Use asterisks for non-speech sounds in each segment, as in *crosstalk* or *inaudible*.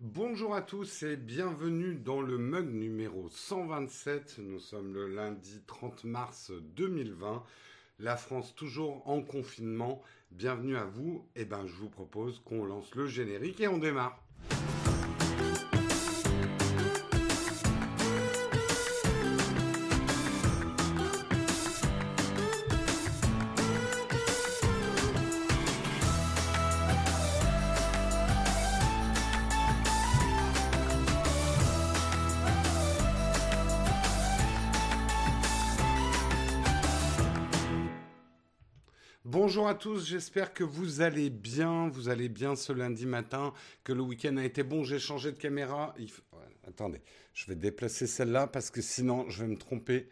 Bonjour à tous et bienvenue dans le mug numéro 127. Nous sommes le lundi 30 mars 2020. La France toujours en confinement. Bienvenue à vous. Et eh ben, je vous propose qu'on lance le générique et on démarre. Bonjour à tous, j'espère que vous allez bien, vous allez bien ce lundi matin, que le week-end a été bon, j'ai changé de caméra. attendez, je vais déplacer celle-là parce que sinon je vais me tromper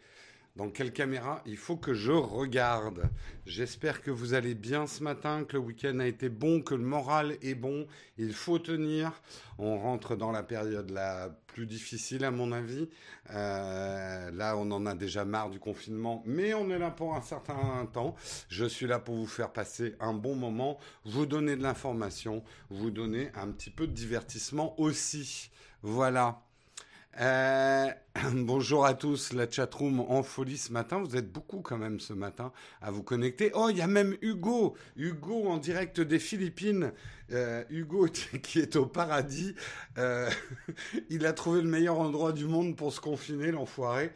dans quelle caméra? Il faut que je regarde. J'espère que vous allez bien ce matin, que le week-end a été bon, que le moral est bon. Il faut tenir. On rentre dans la période la plus difficile à mon avis. Euh, là, on en a déjà marre du confinement, mais on est là pour un certain temps. Je suis là pour vous faire passer un bon moment, vous donner de l'information, vous donner un petit peu de divertissement aussi. Voilà. Euh, *clears throat* bonjour à tous, la chatroom en folie ce matin. Vous êtes beaucoup quand même ce matin à vous connecter. Oh, il y a même Hugo, Hugo en direct des Philippines. Euh, Hugo *laughs* qui est au paradis. Euh, *laughs* il a trouvé le meilleur endroit du monde pour se confiner, l'enfoiré.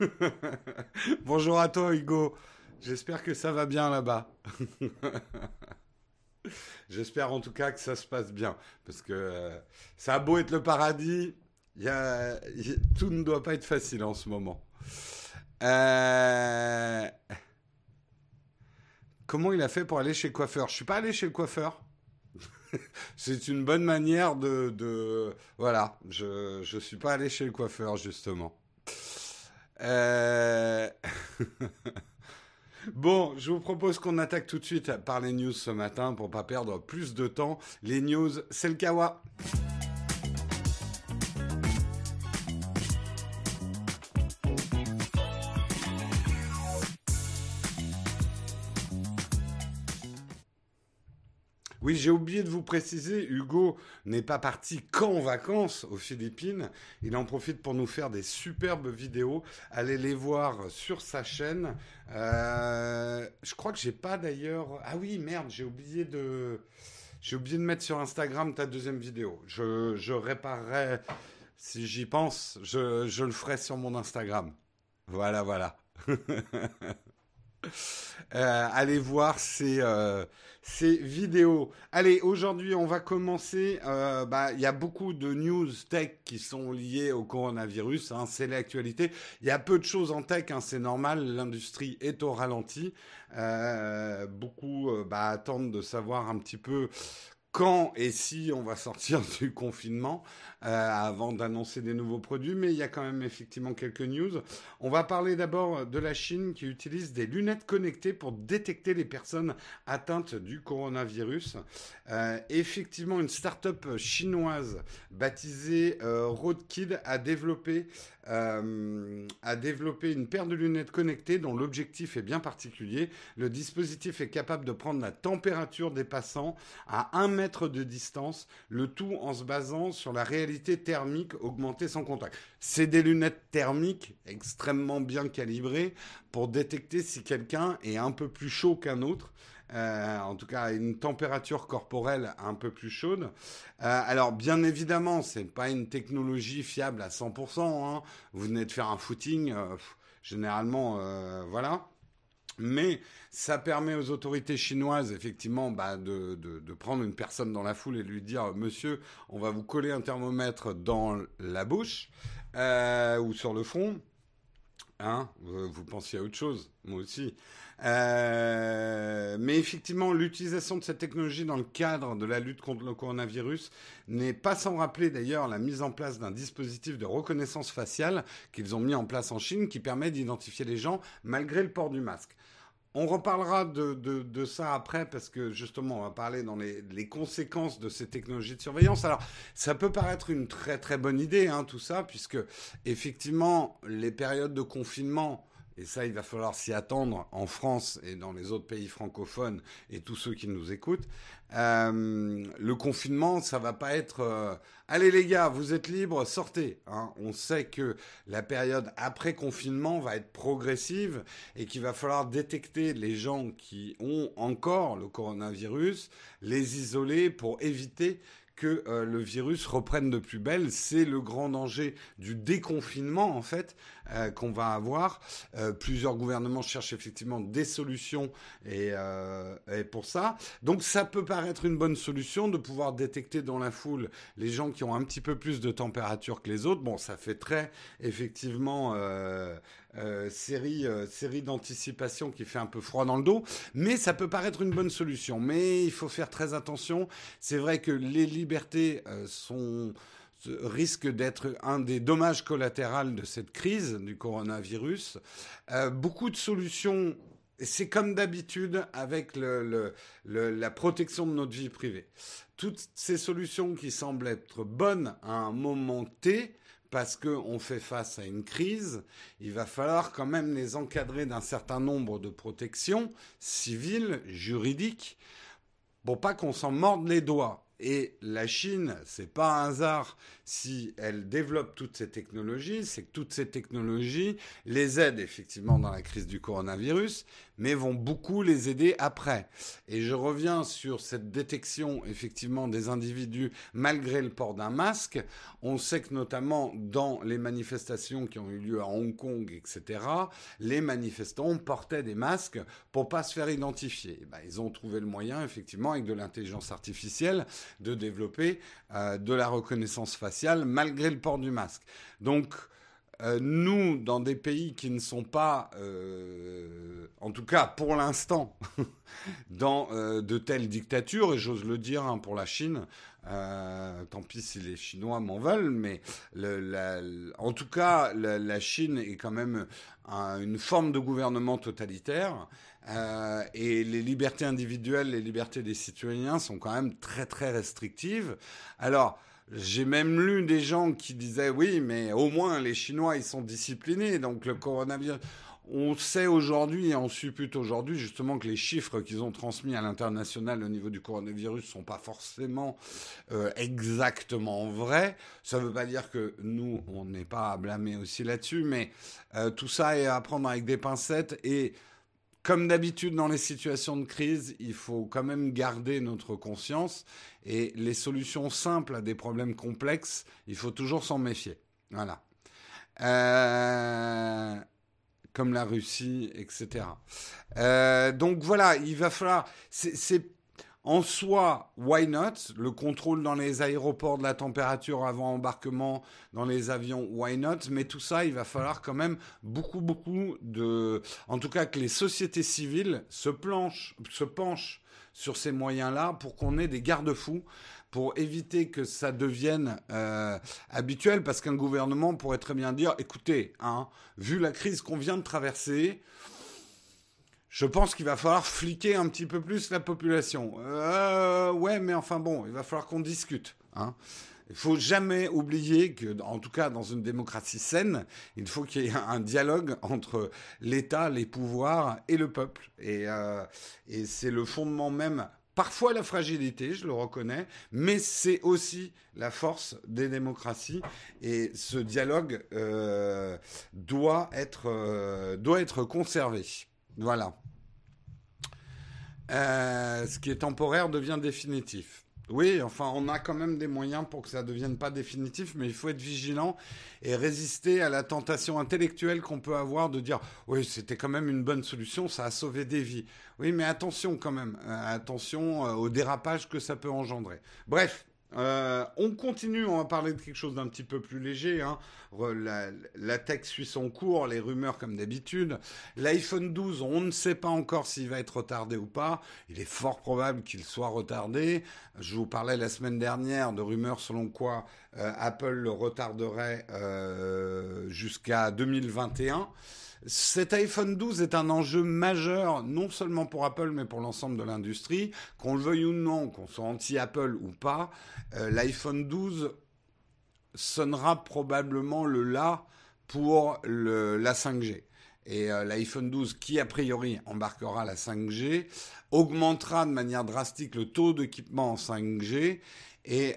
*laughs* bonjour à toi, Hugo. J'espère que ça va bien là-bas. J'espère en tout cas que ça se passe bien. Parce que ça a beau être le paradis, tout ne doit pas être facile en ce moment. Euh, comment il a fait pour aller chez le coiffeur? Je suis pas allé chez le coiffeur. *laughs* C'est une bonne manière de. Voilà, je ne suis pas allé chez le coiffeur, justement. Euh... *laughs* Bon, je vous propose qu'on attaque tout de suite par les news ce matin pour pas perdre plus de temps. Les news, c'est le Kawa. Oui, j'ai oublié de vous préciser, Hugo n'est pas parti qu'en vacances aux Philippines. Il en profite pour nous faire des superbes vidéos. Allez les voir sur sa chaîne. Euh, je crois que j'ai pas d'ailleurs. Ah oui, merde, j'ai oublié de. J'ai oublié de mettre sur Instagram ta deuxième vidéo. Je, réparerai, si j'y pense, je, je le ferai sur mon Instagram. Voilà, voilà. *laughs* *laughs* Euh, allez voir ces, euh, ces vidéos. Allez, aujourd'hui, on va commencer. Euh, bah, il y a beaucoup de news tech qui sont liées au coronavirus. Hein, c'est l'actualité. Il y a peu de choses en tech, hein, c'est normal. L'industrie est au ralenti. beaucoup bah, attendent de savoir un petit peu quand et si on va sortir *laughs* du confinement euh, avant d'annoncer des nouveaux produits, mais il y a quand même effectivement quelques news. On va parler d'abord de la Chine qui utilise des lunettes connectées pour détecter les personnes atteintes du coronavirus. Euh, effectivement, une start-up chinoise baptisée euh, Roadkid a développé euh, a développé une paire de lunettes connectées dont l'objectif est bien particulier. Le dispositif est capable de prendre la température des passants à un mètre de distance, le tout en se basant sur la réalité thermique augmentée sans contact. C'est des lunettes thermiques extrêmement bien calibrées pour détecter si quelqu'un est un peu plus chaud qu'un autre. Euh, en tout cas une température corporelle un peu plus chaude. Euh, alors bien évidemment, c'est pas une technologie fiable à 100%. Hein. Vous venez de faire un footing, euh, généralement, voilà. Mais ça permet aux autorités chinoises, effectivement, bah, de, prendre une personne dans la foule et lui dire, monsieur, on va vous coller un thermomètre dans la bouche ou sur le front. Hein, vous pensiez à autre chose, moi aussi. Euh, mais effectivement, l'utilisation de cette technologie dans le cadre de la lutte contre le coronavirus n'est pas sans rappeler d'ailleurs la mise en place d'un dispositif de reconnaissance faciale qu'ils ont mis en place en Chine qui permet d'identifier les gens malgré le port du masque. On reparlera de, ça après parce que justement on va parler dans les, les, conséquences de ces technologies de surveillance. Alors ça peut paraître une très très bonne idée hein, tout ça puisque effectivement les périodes de confinement et ça il va falloir s'y attendre en France et dans les autres pays francophones et tous ceux qui nous écoutent, euh, le confinement, ça va pas être euh, allez les gars, vous êtes libres, sortez. Hein. On sait que la période après confinement va être progressive et qu'il va falloir détecter les gens qui ont encore le coronavirus, les isoler pour éviter que euh, le virus reprenne de plus belle. C'est le grand danger du déconfinement, en fait, euh, qu'on va avoir. Euh, plusieurs gouvernements cherchent effectivement des solutions et, et, pour ça. Donc ça peut paraître une bonne solution de pouvoir détecter dans la foule les gens qui ont un petit peu plus de température que les autres. Bon, ça fait très effectivement euh, série, euh, série d'anticipation qui fait un peu froid dans le dos, mais ça peut paraître une bonne solution. Mais il faut faire très attention. C'est vrai que les libertés euh, sont risquent d'être un des dommages collatéraux de cette crise du coronavirus. beaucoup de solutions c'est comme d'habitude avec la protection de notre vie privée. Toutes ces solutions qui semblent être bonnes à un moment T parce qu'on fait face à une crise, il va falloir quand même les encadrer d'un certain nombre de protections civiles, juridiques, pour pas qu'on s'en morde les doigts. Et la Chine, c'est pas un hasard si elle développe toutes ces technologies, c'est que toutes ces technologies les aident effectivement dans la crise du coronavirus, mais vont beaucoup les aider après. Et je reviens sur cette détection effectivement des individus malgré le port d'un masque. On sait que notamment dans les manifestations qui ont eu lieu à Hong Kong, etc., les manifestants portaient des masques pour pas se faire identifier. ben, ils ont trouvé le moyen effectivement avec de l'intelligence artificielle de développer euh, de la reconnaissance faciale malgré le port du masque. Donc, euh, nous, dans des pays qui ne sont pas, euh, en tout cas pour l'instant, *laughs* dans de telles dictatures, et j'ose le dire hein, pour la Chine, tant pis si les Chinois m'en veulent, mais en tout cas, la, Chine est quand même une forme de gouvernement totalitaire. Euh, et les libertés individuelles, les libertés des citoyens sont quand même très très restrictives. Alors, j'ai même lu des gens qui disaient oui, mais au moins les Chinois ils sont disciplinés, donc le coronavirus. On sait aujourd'hui et on suppute aujourd'hui justement que les chiffres qu'ils ont transmis à l'international au niveau du coronavirus sont pas forcément euh, exactement vrais. Ça ne veut pas dire que nous on n'est pas à blâmer aussi là-dessus, mais euh, tout ça est à prendre avec des pincettes et comme d'habitude dans les situations de crise, il faut quand même garder notre conscience et les solutions simples à des problèmes complexes, il faut toujours s'en méfier. Voilà. Euh, comme la Russie, etc. Euh, donc voilà, il va falloir. En soi, why not? Le contrôle dans les aéroports de la température avant embarquement dans les avions, why not? Mais tout ça, il va falloir quand même beaucoup, beaucoup de... En tout cas, que les sociétés civiles se, planchent, se penchent sur ces moyens-là pour qu'on ait des garde-fous pour éviter que ça devienne euh, habituel, parce qu'un gouvernement pourrait très bien dire, écoutez, hein, vu la crise qu'on vient de traverser, je pense qu'il va falloir fliquer un petit peu plus la population. Euh, ouais, mais enfin bon, il va falloir qu'on discute. Hein. Il faut jamais oublier que, en tout cas dans une démocratie saine, il faut qu'il y ait un dialogue entre l'État, les pouvoirs et le peuple. Et, euh, c'est le fondement même, parfois la fragilité, je le reconnais, mais c'est aussi la force des démocraties. Et ce dialogue euh, doit, être, doit être conservé. Voilà. Euh, ce qui est temporaire devient définitif. Oui, enfin, on a quand même des moyens pour que ça ne devienne pas définitif, mais il faut être vigilant et résister à la tentation intellectuelle qu'on peut avoir de dire oui, c'était quand même une bonne solution, ça a sauvé des vies. Oui, mais attention quand même, euh, attention euh, au dérapage que ça peut engendrer. Bref, euh, on continue, on va parler de quelque chose d'un petit peu plus léger. Hein. La, la, tech suit son cours, les rumeurs comme d'habitude. L'iPhone 12, on ne sait pas encore s'il va être retardé ou pas. Il est fort probable qu'il soit retardé. Je vous parlais la semaine dernière de rumeurs selon quoi euh, Apple le retarderait euh, jusqu'à 2021. Cet iPhone 12 est un enjeu majeur, non seulement pour Apple, mais pour l'ensemble de l'industrie. Qu'on le veuille ou non, qu'on soit anti-Apple ou pas, euh, l'iPhone 12 sonnera probablement le là pour la 5G. et l'iPhone 12 qui a priori embarquera la 5G augmentera de manière drastique le taux d'équipement en 5G et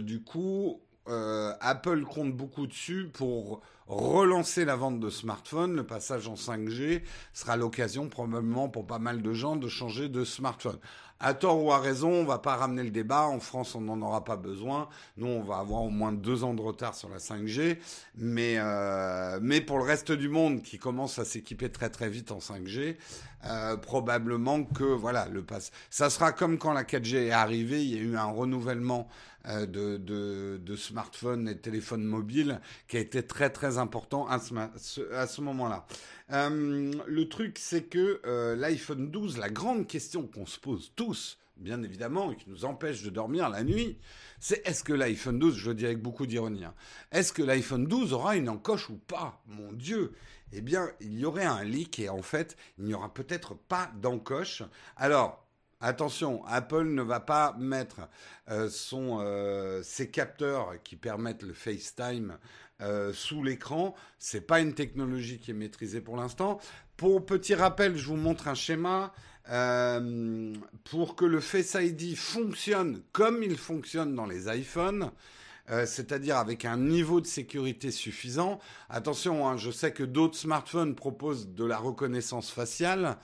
du coup Apple compte beaucoup dessus pour relancer la vente de smartphones. Le passage en 5G sera l'occasion probablement pour pas mal de gens de changer de smartphone. À tort ou à raison, on va pas ramener le débat. En France, on n'en aura pas besoin. Nous, on va avoir au moins deux ans de retard sur la 5G. Mais, euh, mais pour le reste du monde qui commence à s'équiper très très vite en 5G, euh, probablement que voilà, le pass. Ça sera comme quand la 4G est arrivée. Il y a eu un renouvellement euh, de, de, de, smartphones et téléphones mobiles qui a été très très important à ce, à ce moment-là. Euh, le truc, c'est que euh, l'iPhone 12, la grande question qu'on se pose tous, bien évidemment, et qui nous empêche de dormir la nuit, c'est est-ce que l'iPhone 12, je le dis avec beaucoup d'ironie, hein, est-ce que l'iPhone 12 aura une encoche ou pas? Mon Dieu Eh bien, il y aurait un leak et en fait, il n'y aura peut-être pas d'encoche. Alors, Attention, Apple ne va pas mettre euh, son, ses capteurs qui permettent le FaceTime euh, sous l'écran. C'est pas une technologie qui est maîtrisée pour l'instant. Pour petit rappel, je vous montre un schéma. Euh, pour que le Face ID fonctionne comme il fonctionne dans les iPhones, euh, c'est-à-dire avec un niveau de sécurité suffisant. Attention, hein, je sais que d'autres smartphones proposent de la reconnaissance faciale,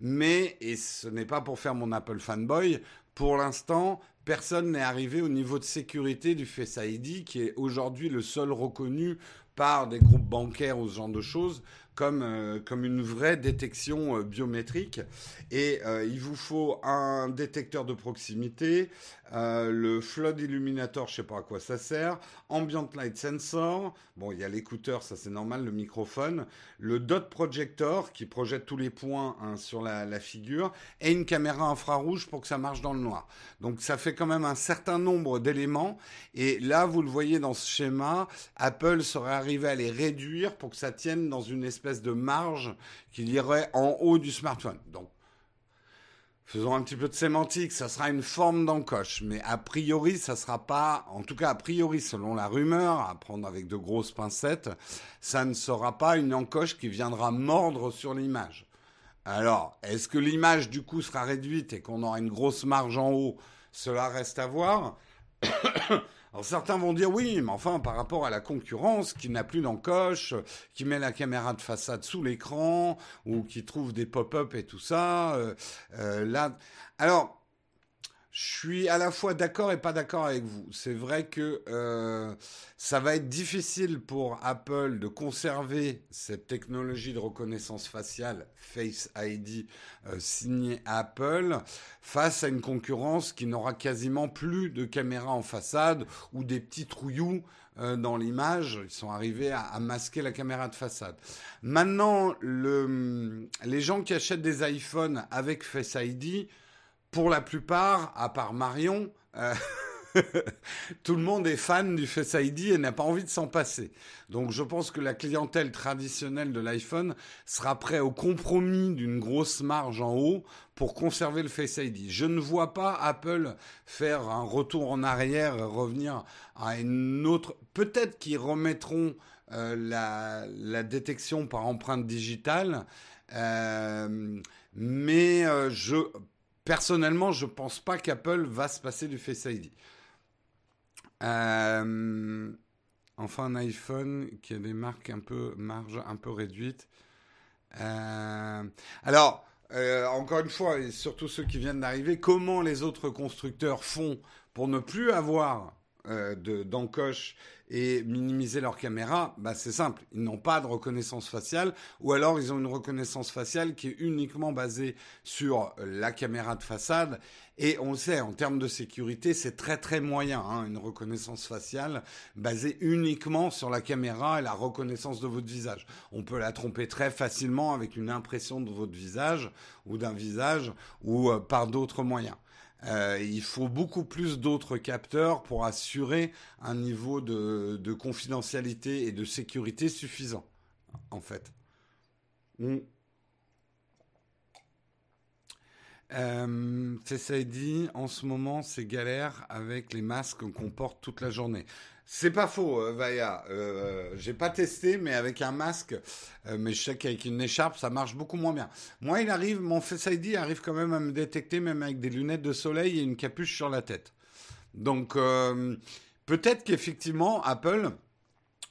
mais, et ce n'est pas pour faire mon Apple fanboy, pour l'instant, personne n'est arrivé au niveau de sécurité du Face qui est aujourd'hui le seul reconnu par des groupes bancaires ou ce genre de choses comme, euh, comme une vraie détection euh, biométrique. Et euh, il vous faut un détecteur de proximité, le flood illuminator, je sais pas à quoi ça sert, ambient light sensor, bon il y a l'écouteur, ça c'est normal, le microphone, le dot projector qui projette tous les points hein, sur la, figure, et une caméra infrarouge pour que ça marche dans le noir. Donc ça fait quand même un certain nombre d'éléments. Et là, vous le voyez dans ce schéma, Apple serait arrivé à les réduire pour que ça tienne dans une espèce de marge qu'il y aurait en haut du smartphone. Donc, faisons un petit peu de sémantique, ça sera une forme d'encoche, mais a priori, ça sera pas, en tout cas a priori, selon la rumeur, à prendre avec de grosses pincettes, ça ne sera pas une encoche qui viendra mordre sur l'image. Alors, est-ce que l'image du coup sera réduite et qu'on aura une grosse marge en haut? Cela reste à voir. Alors certains vont dire oui, mais enfin par rapport à la concurrence qui n'a plus d'encoche, qui met la caméra de façade sous l'écran ou qui trouve des pop-up et tout ça, euh, euh, là, alors je suis à la fois d'accord et pas d'accord avec vous. C'est vrai que euh, ça va être difficile pour Apple de conserver cette technologie de reconnaissance faciale Face ID euh, signée Apple face à une concurrence qui n'aura quasiment plus de caméras en façade ou des petits trouillous euh, dans l'image. Ils sont arrivés à, masquer la caméra de façade. Maintenant, le, les gens qui achètent des iPhones avec Face ID pour la plupart, à part Marion, euh, *laughs* tout le monde est fan du Face ID et n'a pas envie de s'en passer. Donc je pense que la clientèle traditionnelle de l'iPhone sera prête au compromis d'une grosse marge en haut pour conserver le Face ID. Je ne vois pas Apple faire un retour en arrière revenir à une autre... Peut-être qu'ils remettront euh, la, détection par empreinte digitale. Euh, mais je, personnellement, je ne pense pas qu'Apple va se passer du Face ID. Euh, enfin, un iPhone qui a des marques un peu marge. Euh, alors, euh, encore une fois, et surtout ceux qui viennent d'arriver, comment les autres constructeurs font pour ne plus avoir d'encoche et minimiser leur caméra, bah c'est simple, ils n'ont pas de reconnaissance faciale ou alors ils ont une reconnaissance faciale qui est uniquement basée sur la caméra de façade et on sait en termes de sécurité c'est très très moyen hein, une reconnaissance faciale basée uniquement sur la caméra et la reconnaissance de votre visage. On peut la tromper très facilement avec une impression de votre visage ou d'un visage ou euh, par d'autres moyens. Euh, il faut beaucoup plus d'autres capteurs pour assurer un niveau de, de, confidentialité et de sécurité suffisant, en fait. Mm. Euh, dit, en ce moment, c'est galère avec les masques qu'on porte toute la journée. C'est pas faux, euh, Vaya. Euh, J'ai pas testé, mais avec un masque, euh, mais je sais qu'avec une écharpe, ça marche beaucoup moins bien. Moi, il arrive, mon Face ID arrive quand même à me détecter, même avec des lunettes de soleil et une capuche sur la tête. Donc, euh, peut-être qu'effectivement, Apple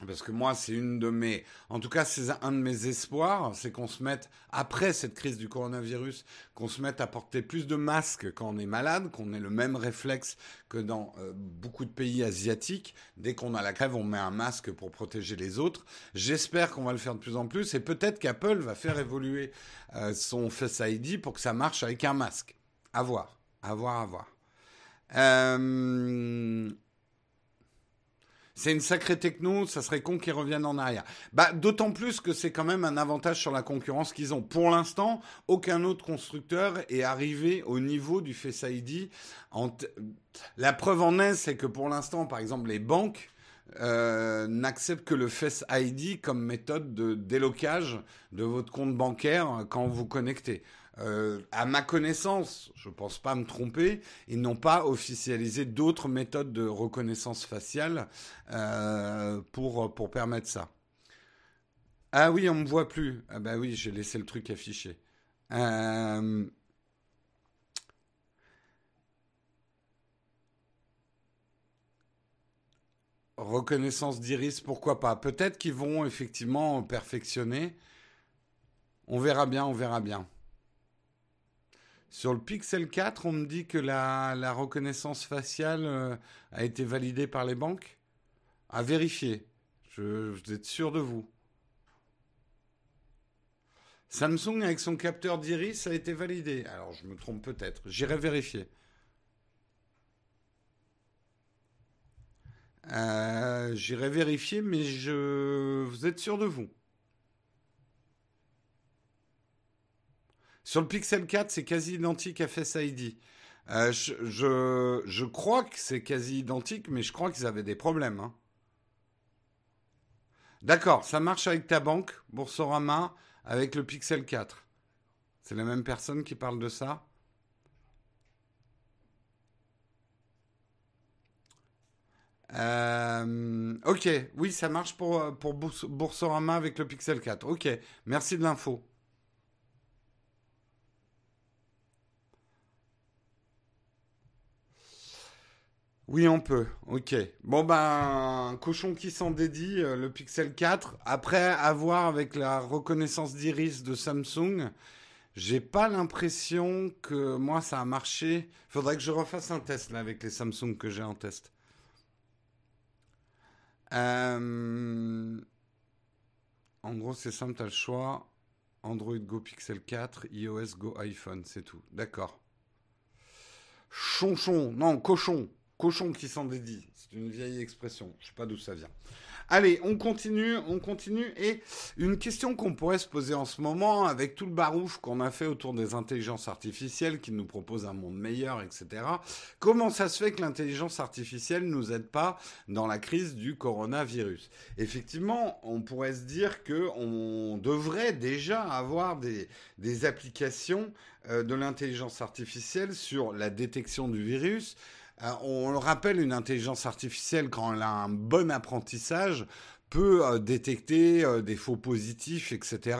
parce que moi, c'est une de mes, en tout cas, c'est un de mes espoirs, c'est qu'on se mette, après cette crise du coronavirus, qu'on se mette à porter plus de masques quand on est malade, qu'on ait le même réflexe que dans euh, beaucoup de pays asiatiques. Dès qu'on a la crève, on met un masque pour protéger les autres. J'espère qu'on va le faire de plus en plus et peut-être qu'Apple va faire évoluer euh, son Face ID pour que ça marche avec un masque. À voir, à voir, à voir. Euh, c'est une sacrée techno, ça serait con qu'ils reviennent en arrière. Bah, d'autant plus que c'est quand même un avantage sur la concurrence qu'ils ont. Pour l'instant, aucun autre constructeur est arrivé au niveau du Face ID. La preuve en est, c'est que pour l'instant, par exemple, les banques euh, n'acceptent que le Face ID comme méthode de délocage de votre compte bancaire quand vous connectez. Euh, à ma connaissance, je ne pense pas me tromper, ils n'ont pas officialisé d'autres méthodes de reconnaissance faciale euh, pour, pour permettre ça. Ah oui, on me voit plus. Ah bah oui, j'ai laissé le truc affiché. Euh, reconnaissance d'iris, pourquoi pas? Peut-être qu'ils vont effectivement perfectionner. On verra bien, on verra bien. Sur le Pixel 4, on me dit que la, reconnaissance faciale euh, a été validée par les banques. À vérifier. Vous êtes sûr de vous. Samsung avec son capteur d'iris a été validé. Alors je me trompe peut-être. J'irai vérifier. Euh, j'irai vérifier, mais je... vous êtes sûr de vous. Sur le Pixel 4, c'est quasi identique à Face ID. Euh, je, crois que c'est quasi identique, mais je crois qu'ils avaient des problèmes. Hein. D'accord, ça marche avec ta banque, Boursorama, avec le Pixel 4. C'est la même personne qui parle de ça? Euh, ok, oui, ça marche pour, pour Boursorama avec le Pixel 4. Ok, merci de l'info. Oui, on peut. Ok. Bon ben, cochon qui s'en dédie, euh, le Pixel 4. Après avoir avec la reconnaissance d'iris de Samsung, j'ai pas l'impression que moi ça a marché. Faudrait que je refasse un test là avec les Samsung que j'ai en test. Euh, en gros, c'est simple, t'as le choix. Android Go Pixel 4, iOS Go iPhone, c'est tout. D'accord. Chonchon, non, cochon cochon qui s'en dédie. C'est une vieille expression. Je sais pas d'où ça vient. Allez, on continue, on continue. Et une question qu'on pourrait se poser en ce moment, avec tout le barouf qu'on a fait autour des intelligences artificielles qui nous proposent un monde meilleur, etc. Comment ça se fait que l'intelligence artificielle nous aide pas dans la crise du coronavirus? Effectivement, on pourrait se dire que on devrait déjà avoir des, des applications euh, de l'intelligence artificielle sur la détection du virus, on le rappelle, une intelligence artificielle, quand elle a un bon apprentissage, peut euh, détecter euh, des faux positifs, etc.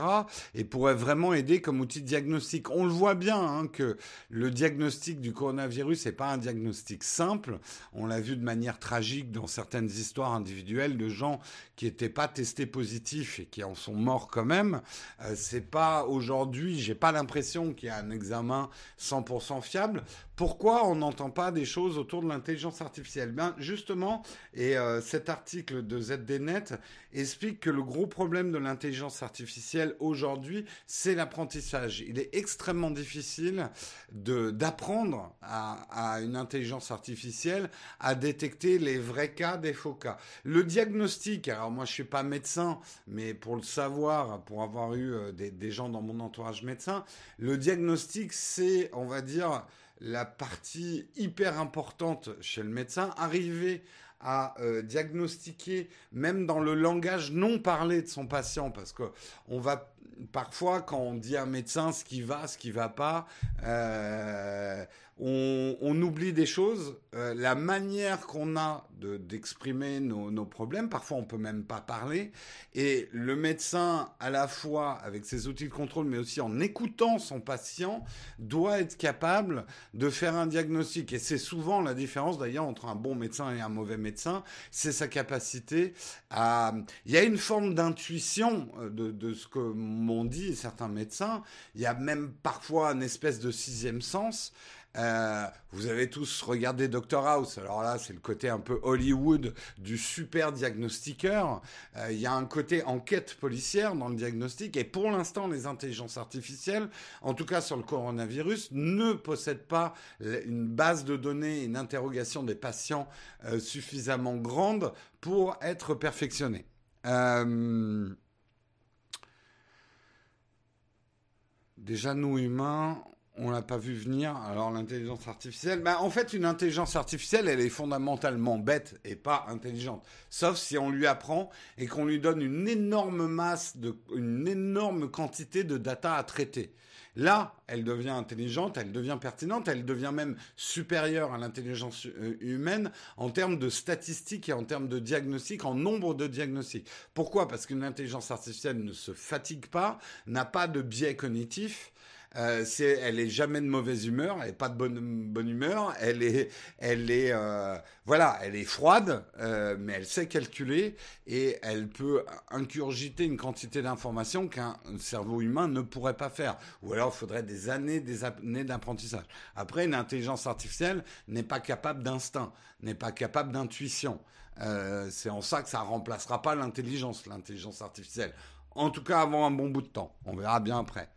et pourrait vraiment aider comme outil de diagnostic. On le voit bien hein, que le diagnostic du coronavirus n'est pas un diagnostic simple. On l'a vu de manière tragique dans certaines histoires individuelles de gens qui n'étaient pas testés positifs et qui en sont morts quand même. Euh, c'est pas aujourd'hui, j'ai pas l'impression qu'il y a un examen 100% fiable. Pourquoi on n'entend pas des choses autour de l'intelligence artificielle? Ben justement, et cet article de ZDNet explique que le gros problème de l'intelligence artificielle aujourd'hui, c'est l'apprentissage. Il est extrêmement difficile d'apprendre à, une intelligence artificielle à détecter les vrais cas des faux cas. Le diagnostic, alors moi je suis pas médecin, mais pour le savoir, pour avoir eu euh, des, des gens dans mon entourage médecin, le diagnostic c'est, on va dire, la partie hyper importante chez le médecin, arriver à euh, diagnostiquer, même dans le langage non parlé de son patient, parce que on va parfois, quand on dit à un médecin ce qui va, ce qui va pas, euh, on, oublie des choses. Euh, la manière qu'on a d'exprimer nos, problèmes, parfois on peut même pas parler. Et le médecin, à la fois avec ses outils de contrôle, mais aussi en écoutant son patient, doit être capable de faire un diagnostic. Et c'est souvent la différence d'ailleurs entre un bon médecin et un mauvais médecin, c'est sa capacité à... Il y a une forme d'intuition euh, de, de ce que m'ont dit certains médecins. Il y a même parfois une espèce de sixième sens. Euh, vous avez tous regardé Doctor House. Alors là, c'est le côté un peu Hollywood du super diagnostiqueur. Euh, il y a un côté enquête policière dans le diagnostic. Et pour l'instant, les intelligences artificielles, en tout cas sur le coronavirus, ne possèdent pas une base de données, une interrogation des patients euh, suffisamment grande pour être perfectionnées. Déjà, nous humains, on l'a pas vu venir. Alors l'intelligence artificielle, ben, en fait une intelligence artificielle, elle est fondamentalement bête et pas intelligente. Sauf si on lui apprend et qu'on lui donne une énorme masse de, une énorme quantité de data à traiter. Là, elle devient intelligente, elle devient pertinente, elle devient même supérieure à l'intelligence euh, humaine en termes de statistiques et en termes de diagnostics, en nombre de diagnostics. Pourquoi? Parce qu'une intelligence artificielle ne se fatigue pas, n'a pas de biais cognitif, euh, elle est jamais de mauvaise humeur, elle est pas de bonne, humeur, elle est, elle est, euh, voilà, elle est froide, euh, mais elle sait calculer et elle peut incurgiter une quantité d'informations qu'un cerveau humain ne pourrait pas faire. Ou alors, il faudrait des années, des années d'apprentissage. Après, une intelligence artificielle n'est pas capable d'instinct, n'est pas capable d'intuition. C'est en ça que ça remplacera pas l'intelligence, l'intelligence artificielle. En tout cas, avant un bon bout de temps. On verra bien après.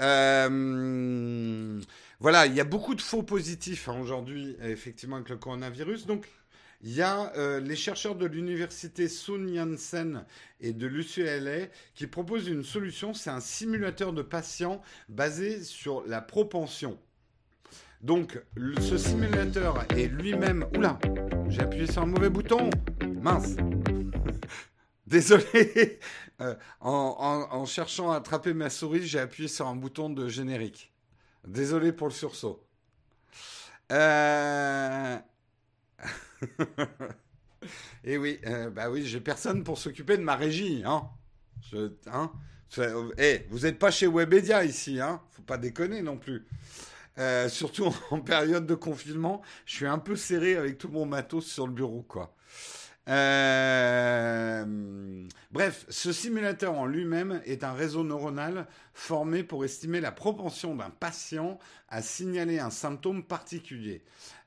Euh, voilà, il y a beaucoup de faux positifs hein, aujourd'hui, effectivement, avec le coronavirus. Donc, il y a euh, les chercheurs de l'université Sun Yat-sen et de l'UCLA qui proposent une solution. C'est un simulateur de patients basé sur la propension. Donc, ce simulateur est lui-même. Oula, j'ai appuyé sur un mauvais bouton. Mince. Désolé, *laughs* euh, en, cherchant à attraper ma souris, j'ai appuyé sur un bouton de générique. Désolé pour le sursaut. Euh... *laughs* Et oui, euh, bah oui, j'ai personne pour s'occuper de ma régie, hein. hein eh, vous n'êtes pas chez Webedia ici, hein Faut pas déconner non plus. Euh, surtout *laughs* en période de confinement, je suis un peu serré avec tout mon matos sur le bureau, quoi. Euh, bref, ce simulateur en lui-même est un réseau neuronal formé pour estimer la propension d'un patient à signaler un symptôme particulier.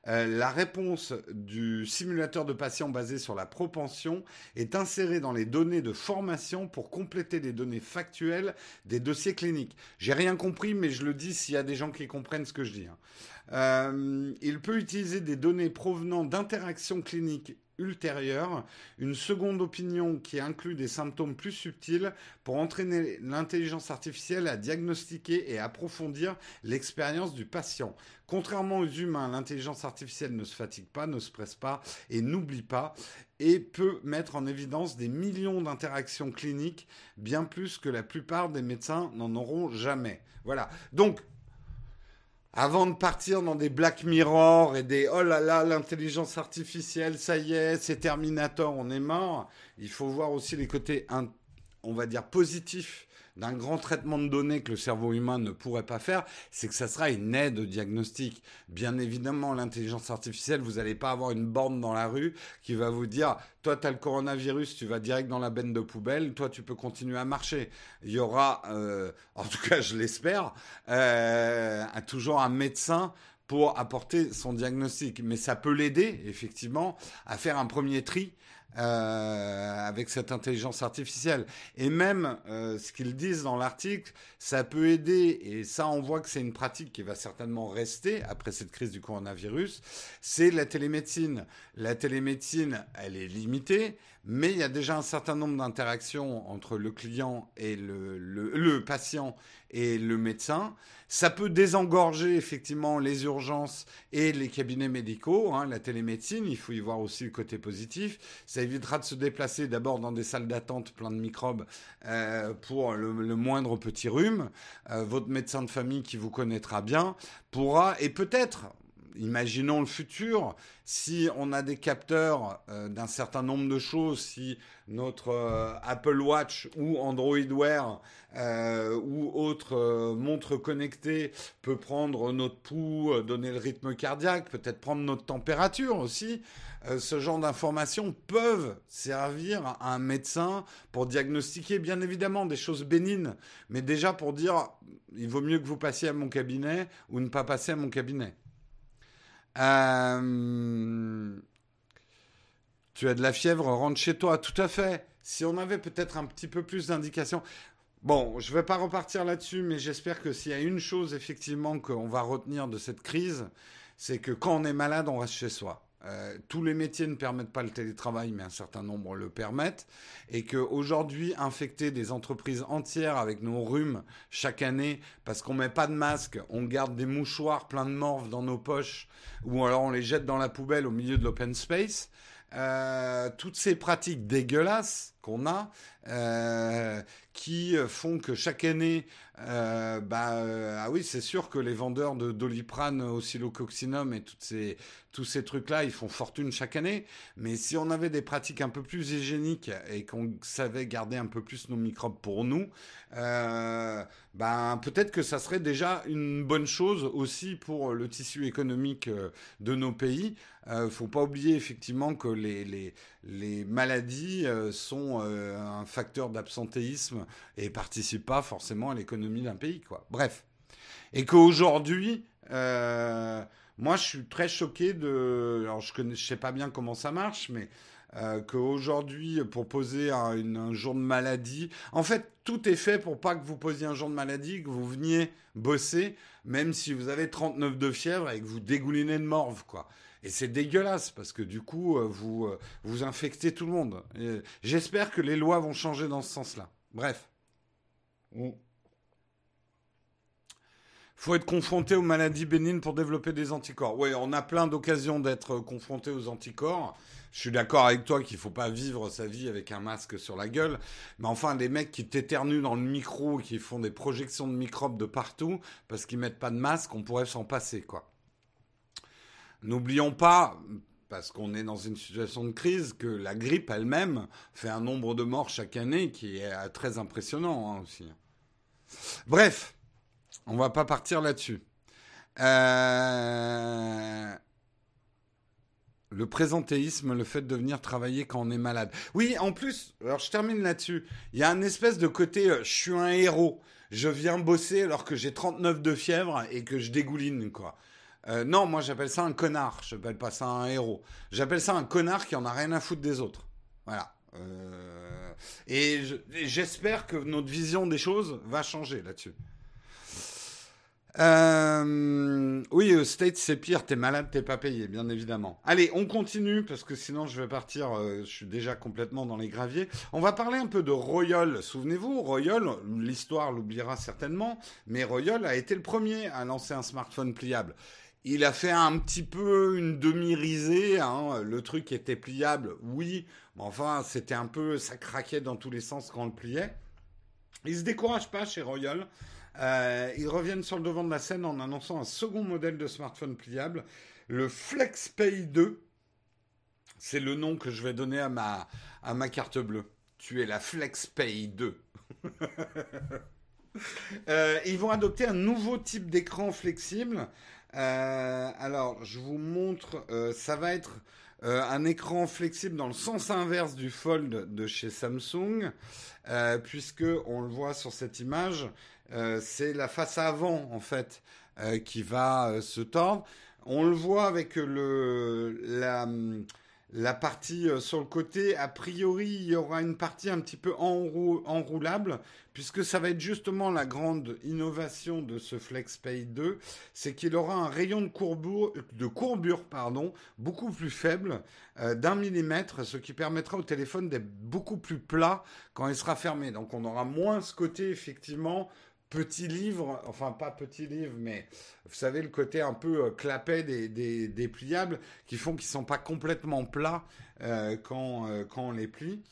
Euh, la réponse du simulateur de patient basé sur la propension est insérée dans les données de formation pour compléter les données factuelles des dossiers cliniques. J'ai rien compris, mais je le dis s'il y a des gens qui comprennent ce que je dis. Hein. Euh, il peut utiliser des données provenant d'interactions cliniques ultérieure, une seconde opinion qui inclut des symptômes plus subtils pour entraîner l'intelligence artificielle à diagnostiquer et approfondir l'expérience du patient. Contrairement aux humains, l'intelligence artificielle ne se fatigue pas, ne se presse pas et n'oublie pas et peut mettre en évidence des millions d'interactions cliniques, bien plus que la plupart des médecins n'en auront jamais. Voilà. Donc, avant de partir dans des Black Mirror et des oh là là, l'intelligence artificielle, ça y est, c'est Terminator, on est mort, il faut voir aussi les côtés, on va dire, positifs d'un grand traitement de données que le cerveau humain ne pourrait pas faire, c'est que ça sera une aide au diagnostic. Bien évidemment, l'intelligence artificielle, vous n'allez pas avoir une borne dans la rue qui va vous dire, toi, tu as le coronavirus, tu vas direct dans la benne de poubelle, toi, tu peux continuer à marcher. Il y aura, euh, en tout cas, je l'espère, euh, toujours un médecin pour apporter son diagnostic. Mais ça peut l'aider, effectivement, à faire un premier tri euh, avec cette intelligence artificielle. Et même euh, ce qu'ils disent dans l'article, ça peut aider, et ça on voit que c'est une pratique qui va certainement rester après cette crise du coronavirus, c'est la télémédecine. La télémédecine, elle est limitée, mais il y a déjà un certain nombre d'interactions entre le client et le, le, patient et le médecin. Ça peut désengorger effectivement les urgences et les cabinets médicaux. Hein, la télémédecine, il faut y voir aussi le côté positif. Ça évitera de se déplacer d'abord dans des salles d'attente plein de microbes euh, pour le, moindre petit rhume. Euh, votre médecin de famille qui vous connaîtra bien pourra, et peut-être, imaginons le futur, si on a des capteurs euh, d'un certain nombre de choses, si notre euh, Apple Watch ou Android Wear euh, ou autre montre connectée peut prendre notre pouls, donner le rythme cardiaque, peut-être prendre notre température aussi, ce genre d'informations peuvent servir à un médecin pour diagnostiquer bien évidemment des choses bénignes, mais déjà pour dire il vaut mieux que vous passiez à mon cabinet ou ne pas passer à mon cabinet. Euh, tu as de la fièvre, rentre chez toi. Tout à fait. Si on avait peut-être un petit peu plus d'indications. Bon, je ne vais pas repartir là-dessus, mais j'espère que s'il y a une chose effectivement qu'on va retenir de cette crise, c'est que quand on est malade, on reste chez soi. Euh, tous les métiers ne permettent pas le télétravail, mais un certain nombre le permettent. Et qu'aujourd'hui, infecter des entreprises entières avec nos rhumes chaque année, parce qu'on met pas de masque, on garde des mouchoirs pleins de morve dans nos poches, ou alors on les jette dans la poubelle au milieu de l'open space, euh, toutes ces pratiques dégueulasses qu'on a, euh, qui font que chaque année, bah, ah oui, c'est sûr que les vendeurs de doliprane, oscillococcinum et toutes ces, tous ces trucs-là, ils font fortune chaque année. Mais si on avait des pratiques un peu plus hygiéniques et qu'on savait garder un peu plus nos microbes pour nous, euh, ben peut-être que ça serait déjà une bonne chose aussi pour le tissu économique de nos pays. Euh, faut pas oublier effectivement que les, les, les maladies sont un facteur d'absentéisme et participent pas forcément à l'économie d'un pays, quoi. Bref. Et qu'aujourd'hui, euh, moi, je suis très choqué de. Alors, je ne sais pas bien comment ça marche, mais euh, qu'aujourd'hui, pour poser un, jour de maladie, en fait, tout est fait pour pas que vous posiez un jour de maladie, que vous veniez bosser, même si vous avez 39 de fièvre et que vous dégoulinez de morve, quoi. Et c'est dégueulasse parce que du coup, euh, vous, euh, vous infectez tout le monde. J'espère que les lois vont changer dans ce sens-là. Bref. Il faut être confronté aux maladies bénignes pour développer des anticorps. Oui, on a plein d'occasions d'être confronté aux anticorps. Je suis d'accord avec toi qu'il ne faut pas vivre sa vie avec un masque sur la gueule. Mais enfin, des mecs qui t'éternuent dans le micro, qui font des projections de microbes de partout parce qu'ils mettent pas de masque, on pourrait s'en passer, quoi. N'oublions pas, parce qu'on est dans une situation de crise, que la grippe elle-même fait un nombre de morts chaque année qui est euh, très impressionnant hein, aussi. Bref, on va pas partir là-dessus. Euh, le présentéisme, le fait de venir travailler quand on est malade. Oui, en plus, alors je termine là-dessus. Il y a un espèce de côté, euh, je suis un héros. Je viens bosser alors que j'ai 39 de fièvre et que je dégouline, quoi. Euh, non, moi j'appelle ça un connard. Je n'appelle pas ça un héros. J'appelle ça un connard qui en a rien à foutre des autres. Voilà. Et j'espère que notre vision des choses va changer là-dessus. Euh, oui, au States, c'est pire. T'es malade, t'es pas payé, bien évidemment. Allez, on continue parce que sinon je vais partir. je suis déjà complètement dans les graviers. On va parler un peu de Royal. Souvenez-vous, Royal, l'histoire l'oubliera certainement, mais Royal a été le premier à lancer un smartphone pliable. Il a fait un petit peu une demi-risée. Hein. Le truc était pliable, oui. Mais enfin, c'était un peu... Ça craquait dans tous les sens quand on le pliait. Ils se découragent pas chez Royal. Euh, ils reviennent sur le devant de la scène en annonçant un second modèle de smartphone pliable, le FlexPay 2. C'est le nom que je vais donner à ma, carte bleue. Tu es la FlexPay 2. *laughs* Euh, ils vont adopter un nouveau type d'écran flexible euh, alors, je vous montre, euh, ça va être euh, un écran flexible dans le sens inverse du Fold de chez Samsung, puisque on le voit sur cette image, c'est la face avant en fait qui va se tordre. On le voit avec le la partie euh, sur le côté, a priori, il y aura une partie un petit peu enroulable, puisque ça va être justement la grande innovation de ce FlexPay 2, c'est qu'il aura un rayon de courbure, de courbure pardon, beaucoup plus faible, euh, d'un millimètre, ce qui permettra au téléphone d'être beaucoup plus plat quand il sera fermé. Donc on aura moins ce côté, effectivement, petit livre, enfin pas petit livre, mais vous savez le côté un peu euh, clapet des, pliables qui font qu'ils sont pas complètement plats euh, quand, euh, quand on les plie.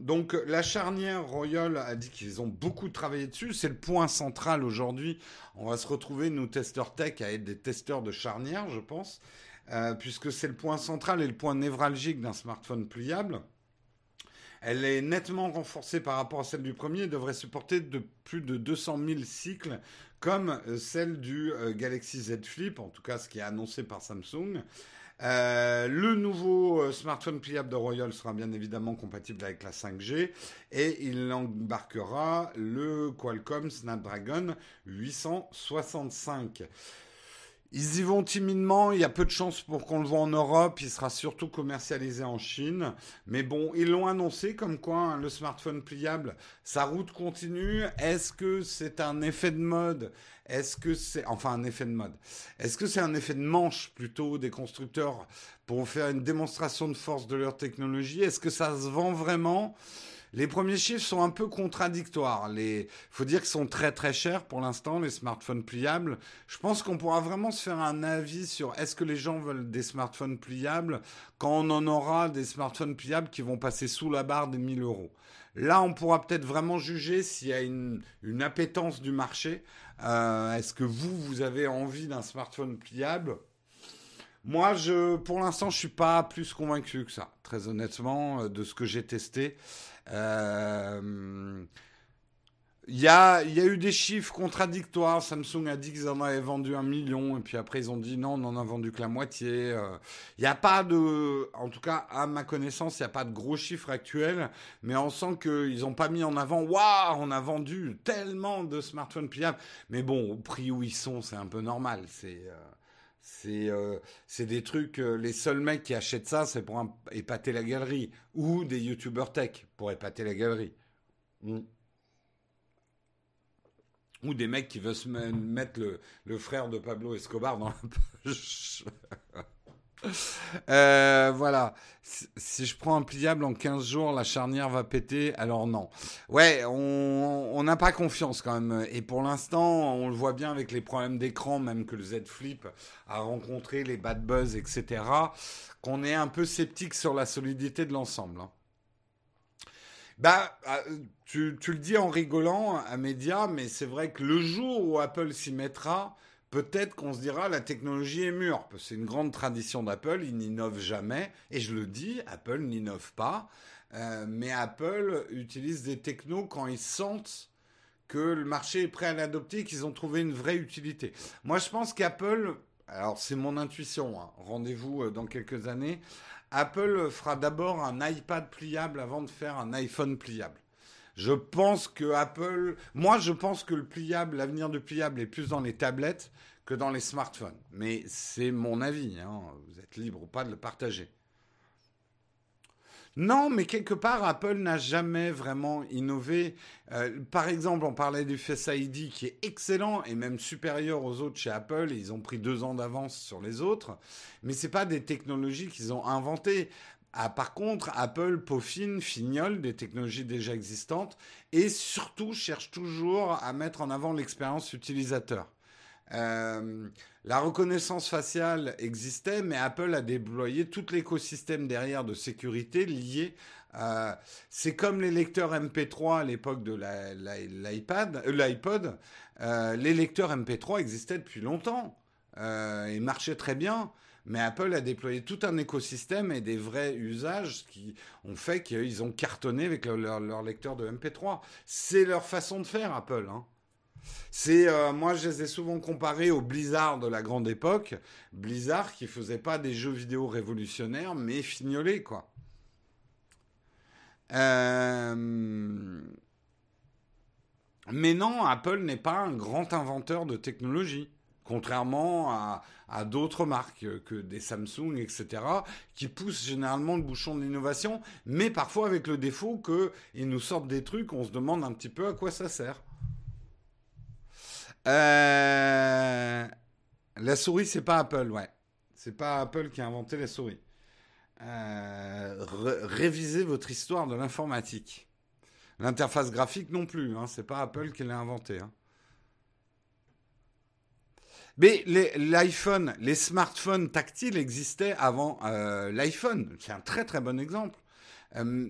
Donc la charnière Royal a dit qu'ils ont beaucoup travaillé dessus. C'est le point central aujourd'hui. On va se retrouver, nous, testeurs tech, à être des testeurs de charnière, je pense, puisque c'est le point central et le point névralgique d'un smartphone pliable. Elle est nettement renforcée par rapport à celle du premier et devrait supporter de plus de 200 000 cycles, comme celle du euh, Galaxy Z Flip, en tout cas ce qui est annoncé par Samsung. Euh, le nouveau euh, smartphone pliable de Royal sera bien évidemment compatible avec la 5G et il embarquera le Qualcomm Snapdragon 865. Ils y vont timidement, il y a peu de chances pour qu'on le voit en Europe, il sera surtout commercialisé en Chine. Mais bon, ils l'ont annoncé comme quoi hein, le smartphone pliable, sa route continue. Est-ce que c'est un effet de mode? Est-ce que c'est enfin un effet de mode Est-ce que c'est un effet de manche plutôt des constructeurs pour faire une démonstration de force de leur technologie? Est-ce que ça se vend vraiment? Les premiers chiffres sont un peu contradictoires. Il faut dire qu'ils sont très très chers pour l'instant, les smartphones pliables. Je pense qu'on pourra vraiment se faire un avis sur est-ce que les gens veulent des smartphones pliables quand on en aura des smartphones pliables qui vont passer sous la barre des 1000 euros. Là, on pourra peut-être vraiment juger s'il y a une, appétence du marché. Euh, est-ce que vous, vous avez envie d'un smartphone pliable? Moi, je, pour l'instant, je suis pas plus convaincu que ça, très honnêtement, euh, de ce que j'ai testé. Euh, il y, a, a eu des chiffres contradictoires. Samsung a dit qu'ils en avaient vendu un million, et puis après ils ont dit non, on n'en a vendu que la moitié. Euh. Il n'y a pas de, en tout cas à ma connaissance, il n'y a pas de gros chiffres actuels, mais on sent qu'ils n'ont pas mis en avant, waouh, on a vendu tellement de smartphones pliables. Mais bon, au prix où ils sont, c'est un peu normal. C'est euh, c'est des trucs, euh, les seuls mecs qui achètent ça, c'est pour épater la galerie. Ou des youtubeurs tech pour épater la galerie. Hmm. Ou des mecs qui veulent se mettre le frère de Pablo Escobar dans la *laughs* poche. Euh, voilà. Si je prends un pliable en 15 jours, la charnière va péter. Alors non. Ouais, on n'a pas confiance quand même. Et pour l'instant, on le voit bien avec les problèmes d'écran, même que le Z Flip a rencontré, les bad buzz, etc., qu'on est un peu sceptique sur la solidité de l'ensemble. Hein. Bah, ah, tu, tu, le dis en rigolant à média, mais c'est vrai que le jour où Apple s'y mettra, peut-être qu'on se dira la technologie est mûre. C'est une grande tradition d'Apple, ils n'innovent jamais. Et je le dis, Apple n'innove pas. Euh, mais Apple utilise des technos quand ils sentent que le marché est prêt à l'adopter, qu'ils ont trouvé une vraie utilité. Moi, je pense qu'Apple, alors c'est mon intuition, hein, rendez-vous euh, dans quelques années, Apple fera d'abord un iPad pliable avant de faire un iPhone pliable. Je pense que Apple, moi je pense que le pliable, l'avenir du pliable est plus dans les tablettes que dans les smartphones. Mais c'est mon avis, hein. vous êtes libre ou pas de le partager. Non, mais quelque part, Apple n'a jamais vraiment innové. Euh, par exemple, on parlait du Face ID qui est excellent et même supérieur aux autres chez Apple. ils ont pris deux ans d'avance sur les autres. Mais ce pas des technologies qu'ils ont inventées. Ah, par contre, Apple peaufine, fignole des technologies déjà existantes et surtout cherche toujours à mettre en avant l'expérience utilisateur. Euh, la reconnaissance faciale existait, mais Apple a déployé tout l'écosystème derrière de sécurité lié. c'est comme les lecteurs MP3 à l'époque de l'iPad, euh, l'iPod. Euh, les lecteurs MP3 existaient depuis longtemps et marchaient très bien. Mais Apple a déployé tout un écosystème et des vrais usages qui ont fait qu'ils ont cartonné avec leur, lecteur de MP3. C'est leur façon de faire, Apple. Hein. Euh, moi je les ai souvent comparés au Blizzard de la grande époque, Blizzard qui faisait pas des jeux vidéo révolutionnaires mais fignolés quoi. Euh, mais non, Apple n'est pas un grand inventeur de technologie contrairement à, d'autres marques que des Samsung, etc., qui poussent généralement le bouchon de l'innovation, mais parfois avec le défaut qu'ils nous sortent des trucs, on se demande un petit peu à quoi ça sert. Euh, la souris, c'est pas Apple, ouais. C'est pas Apple qui a inventé la souris. Euh, révisez votre histoire de l'informatique. L'interface graphique non plus, hein, c'est pas Apple qui l'a inventé. Hein. Mais l'iPhone, les, smartphones tactiles existaient avant euh, l'iPhone. C'est un très très bon exemple.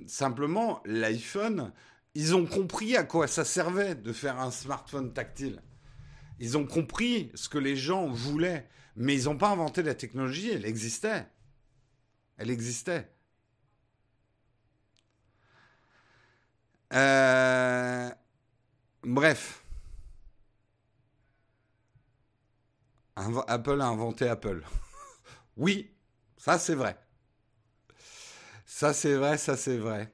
simplement, l'iPhone, ils ont compris à quoi ça servait de faire un smartphone tactile. Ils ont compris ce que les gens voulaient, mais ils n'ont pas inventé la technologie, elle existait. Elle existait. Euh, bref. Apple a inventé Apple. *laughs* oui, ça c'est vrai. Ça c'est vrai, ça c'est vrai.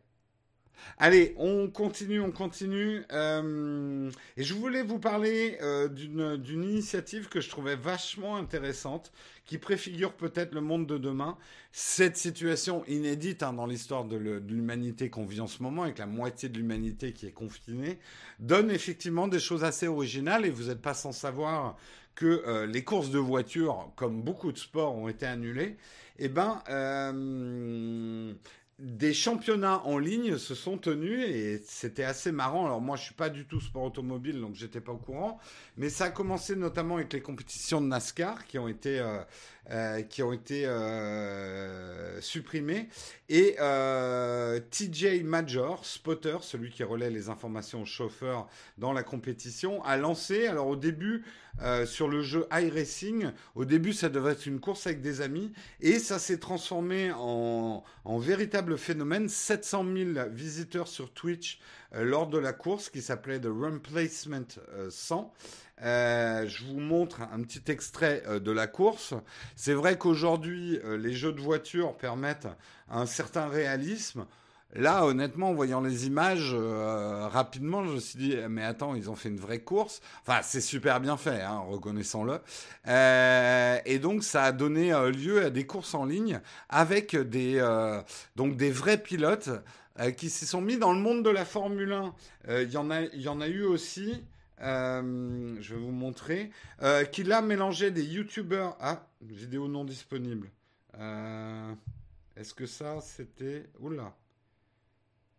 Allez, on continue, on continue. Euh, et je voulais vous parler euh, d'une initiative que je trouvais vachement intéressante, qui préfigure peut-être le monde de demain. Cette situation inédite hein, dans l'histoire de l'humanité qu'on vit en ce moment, avec la moitié de l'humanité qui est confinée, donne effectivement des choses assez originales. Et vous n'êtes pas sans savoir que euh, les courses de voitures, comme beaucoup de sports, ont été annulées. Eh ben, des championnats en ligne se sont tenus et c'était assez marrant. Alors moi, je suis pas du tout sport automobile, donc j'étais pas au courant. Mais ça a commencé notamment avec les compétitions de NASCAR qui ont été euh, qui ont été euh, supprimées et TJ Major, spotter, celui qui relaie les informations aux chauffeurs dans la compétition, a lancé. Alors au début euh, sur le jeu iRacing. Au début, ça devait être une course avec des amis et ça s'est transformé en, véritable phénomène. 700 000 visiteurs sur Twitch euh, lors de la course qui s'appelait The Run Placement 100. Euh, je vous montre un petit extrait de la course. C'est vrai qu'aujourd'hui, les jeux de voiture permettent un certain réalisme. Là, honnêtement, en voyant les images euh, rapidement, je me suis dit, mais attends, ils ont fait une vraie course. Enfin, c'est super bien fait, hein, reconnaissons-le. Euh, et donc, ça a donné euh, lieu à des courses en ligne avec des, donc des vrais pilotes qui se sont mis dans le monde de la Formule 1. Il y, en a, y en a eu aussi. je vais vous montrer, qui l'a mélangé des youtubeurs. Ah, vidéo non disponible. Est-ce que ça, c'était. Oula.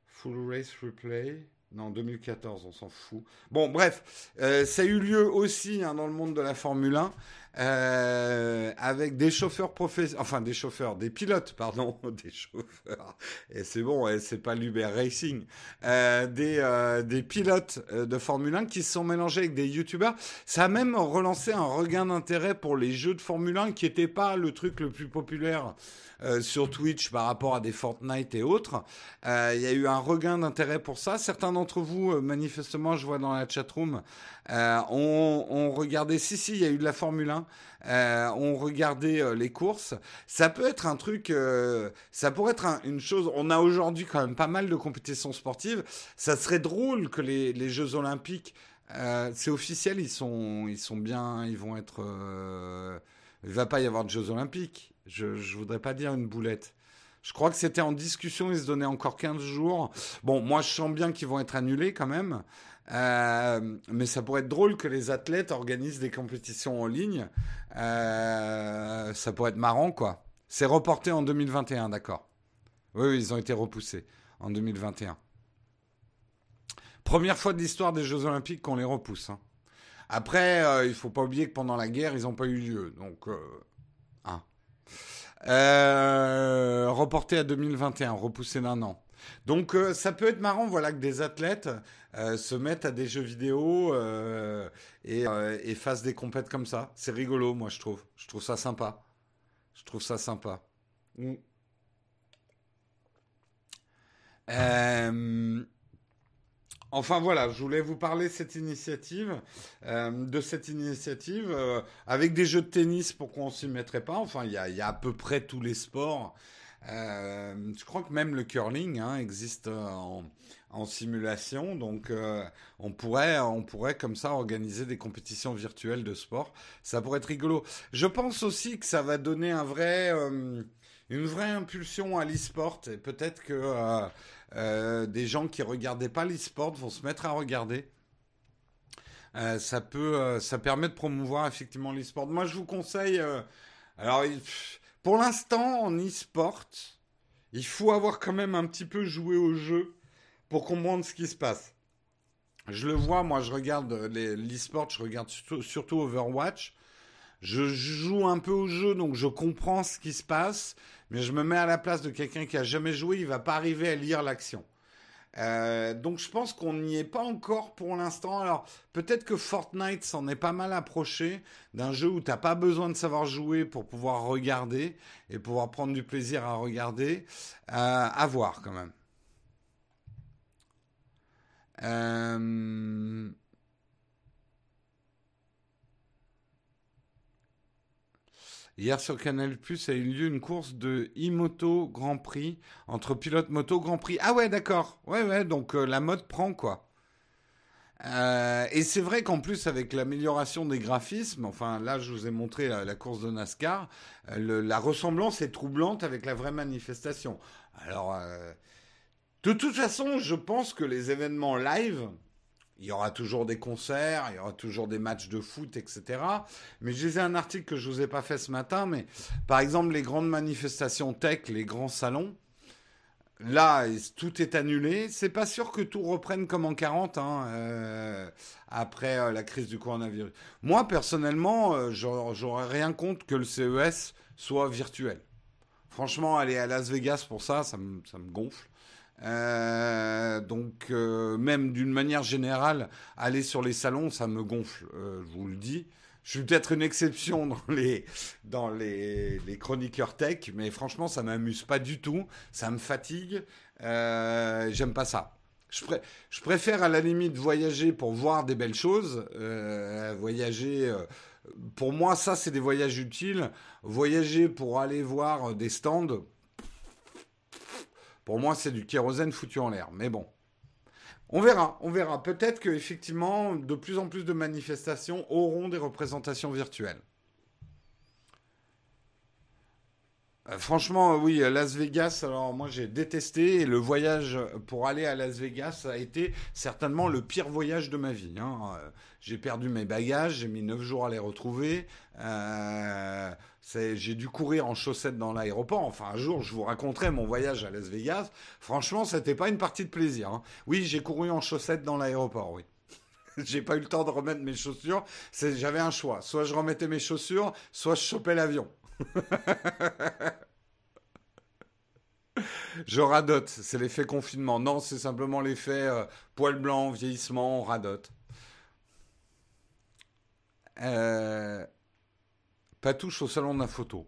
Full Race Replay. Non, 2014, on s'en fout. Bon, bref, euh, ça a eu lieu aussi hein, dans le monde de la Formule 1. Euh, avec des chauffeurs professionnels, enfin des chauffeurs, des pilotes, pardon, *laughs* des chauffeurs. Et c'est bon, c'est pas l'Uber Racing. Euh, des, euh, des pilotes de Formule 1 qui se sont mélangés avec des YouTubers. Ça a même relancé un regain d'intérêt pour les jeux de Formule 1 qui n'étaient pas le truc le plus populaire. sur Twitch par rapport à des Fortnite et autres. Il y a eu un regain d'intérêt pour ça. Certains d'entre vous, manifestement, je vois dans la chatroom, euh, on, regardait, si, si, il y a eu de la Formule 1. Euh, on regardait euh, les courses. Ça peut être un truc, ça pourrait être une chose. On a aujourd'hui quand même pas mal de compétitions sportives. Ça serait drôle que les, Jeux Olympiques, c'est officiel, ils sont, ils sont bien, ils vont être. il va pas y avoir de Jeux Olympiques. Je, je voudrais pas dire une boulette. Je crois que c'était en discussion, ils se donnaient encore 15 jours. Bon, moi je sens bien qu'ils vont être annulés quand même. Euh, mais ça pourrait être drôle que les athlètes organisent des compétitions en ligne. Euh, ça pourrait être marrant, quoi. C'est reporté en 2021, d'accord. Oui, ils ont été repoussés en 2021. Première fois de l'histoire des Jeux Olympiques qu'on les repousse. Hein. Après, euh, il faut pas oublier que pendant la guerre, ils n'ont pas eu lieu. Donc, hein. reporté à 2021, repoussé d'un an. Donc euh, ça peut être marrant, voilà, que des athlètes euh, se mettent à des jeux vidéo euh, et, fassent des compètes comme ça. C'est rigolo, moi je trouve. Je trouve ça sympa. Je trouve ça sympa. Mm. Enfin voilà, je voulais vous parler de cette initiative, de cette initiative avec des jeux de tennis. Pourquoi on s'y mettrait pas? Enfin, il y a, à peu près tous les sports euh, je crois que même le curling hein, existe en, simulation, donc euh, on pourrait, on pourrait comme ça organiser des compétitions virtuelles de sport. Ça pourrait être rigolo. Je pense aussi que ça va donner un vrai, euh, une vraie impulsion à l'e-sport et peut-être que des gens qui regardaient pas l'e-sport vont se mettre à regarder. ça peut, ça permet de promouvoir effectivement l'e-sport. Moi, je vous conseille. alors, pour l'instant, en e-sport, il faut avoir quand même un petit peu joué au jeu pour comprendre ce qui se passe. Je le vois, moi je regarde l'e-sport, je regarde surtout, Overwatch. Je joue un peu au jeu, donc je comprends ce qui se passe, mais je me mets à la place de quelqu'un qui a jamais joué, il va pas arriver à lire l'action. Euh, donc je pense qu'on n'y est pas encore pour l'instant. Alors peut-être que Fortnite s'en est pas mal approché d'un jeu où t'as pas besoin de savoir jouer pour pouvoir regarder et pouvoir prendre du plaisir à regarder. Euh, à voir quand même. Euh... Hier sur Canal Plus a eu lieu une course de e-moto Grand Prix entre pilotes moto Grand Prix. Ah ouais, d'accord. Ouais, ouais, donc euh, la mode prend quoi. Euh, et c'est vrai qu'en plus, avec l'amélioration des graphismes, enfin là, je vous ai montré la, course de NASCAR, euh, la ressemblance est troublante avec la vraie manifestation. Alors, de toute façon, je pense que les événements live, il y aura toujours des concerts, il y aura toujours des matchs de foot, etc. Mais je lisais un article que je vous ai pas fait ce matin, mais par exemple les grandes manifestations tech, les grands salons, là tout est annulé. C'est pas sûr que tout reprenne comme en 40 hein, euh, après euh, la crise du coronavirus. Moi personnellement, euh, j'aurais rien contre que le CES soit virtuel. Franchement, aller à Las Vegas pour ça, ça me gonfle. Euh, donc, euh, même d'une manière générale, aller sur les salons, ça me gonfle, euh, je vous le dis. Je suis peut-être une exception *laughs* dans les, dans les, chroniqueurs tech, mais franchement, ça m'amuse pas du tout. Ça me fatigue. J'aime pas ça. Je, je, préfère à la limite voyager pour voir des belles choses. voyager, pour moi, ça, c'est des voyages utiles. Voyager pour aller voir des stands pour moi, c'est du kérosène foutu en l'air. Mais bon. On verra, on verra. Peut-être qu'effectivement, de plus en plus de manifestations auront des représentations virtuelles. Euh, franchement, oui, Las Vegas, alors moi j'ai détesté et le voyage pour aller à Las Vegas a été certainement le pire voyage de ma vie. Hein. Euh, j'ai perdu mes bagages, j'ai mis neuf jours à les retrouver. Euh, j'ai dû courir en chaussettes dans l'aéroport. Enfin, un jour, je vous raconterai mon voyage à Las Vegas. Franchement, c'était pas une partie de plaisir. Hein. Oui, j'ai couru en chaussettes dans l'aéroport, oui. *laughs* j'ai pas eu le temps de remettre mes chaussures. J'avais un choix. Soit je remettais mes chaussures, soit je chopais l'avion. *laughs* je radote. C'est l'effet confinement. Non, c'est simplement l'effet euh, poil blanc, vieillissement, on radote. Euh, pas touche au salon de la photo.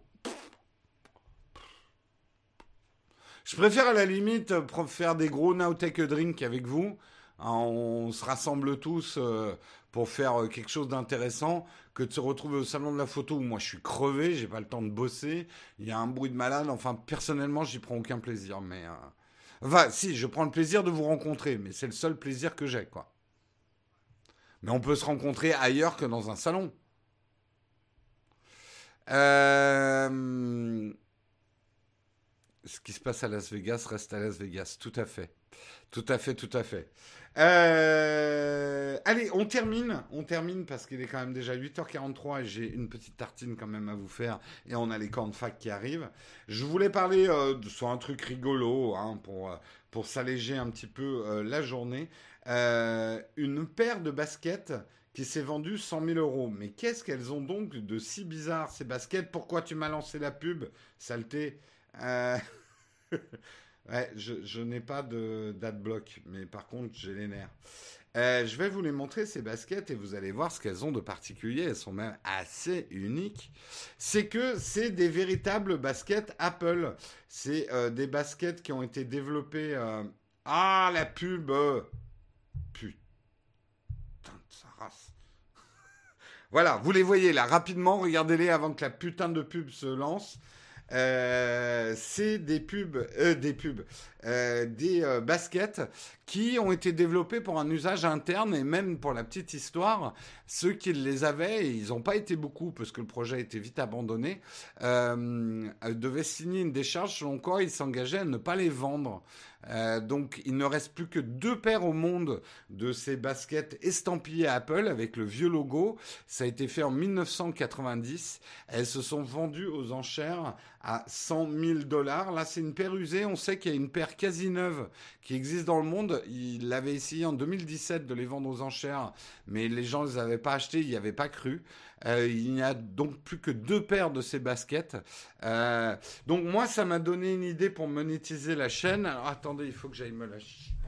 Je préfère à la limite faire des gros Now Take a Drink avec vous. Hein, on se rassemble tous euh, pour faire euh, quelque chose d'intéressant que de se retrouver au salon de la photo où moi je suis crevé, j'ai pas le temps de bosser, il y a un bruit de malade. Enfin, personnellement, j'y prends aucun plaisir. Mais euh, enfin, si, je prends le plaisir de vous rencontrer, mais c'est le seul plaisir que j'ai, quoi. Mais on peut se rencontrer ailleurs que dans un salon. Euh, ce qui se passe à Las Vegas reste à Las Vegas, tout à fait. Tout à fait, tout à fait. Euh, allez, on termine. On termine parce qu'il est quand même déjà 8h43 et j'ai une petite tartine quand même à vous faire. Et on a les fac qui arrivent. Je voulais parler euh, de, un truc rigolo hein, pour, pour s'alléger un petit peu la journée. une paire de baskets qui s'est vendu 100 000 euros. Mais qu'est-ce qu'elles ont donc de si bizarre ces baskets Pourquoi tu m'as lancé la pub, saleté euh... *laughs* ouais, je, n'ai pas de bloc, mais par contre j'ai les nerfs. Euh, je vais vous les montrer ces baskets et vous allez voir ce qu'elles ont de particulier. Elles sont même assez uniques. C'est que c'est des véritables baskets Apple. C'est euh, des baskets qui ont été développées. Ah la pub *laughs* voilà, vous les voyez là rapidement, regardez-les avant que la putain de pub se lance. Euh, c'est des pubs, euh, des pubs, euh, des baskets qui ont été développés pour un usage interne et même pour la petite histoire, ceux qui les avaient, et ils n'ont pas été beaucoup parce que le projet a été vite abandonné, devaient signer une décharge selon quoi ils s'engageaient à ne pas les vendre. Euh, donc il ne reste plus que deux paires au monde de ces baskets estampillées Apple avec le vieux logo. Ça a été fait en 1990. Elles se sont vendues aux enchères à 100 000 dollars. Là, c'est une paire usée. On sait qu'il y a une paire quasi neuve qui existe dans le monde. Il avait essayé en 2017 de les vendre aux enchères, mais les gens ne les avaient pas achetées, ils n'y avaient pas cru. Euh, il n'y a donc plus que deux paires de ces baskets. Euh, donc moi, ça m'a donné une idée pour monétiser la chaîne. Alors attendez, il faut que j'aille me la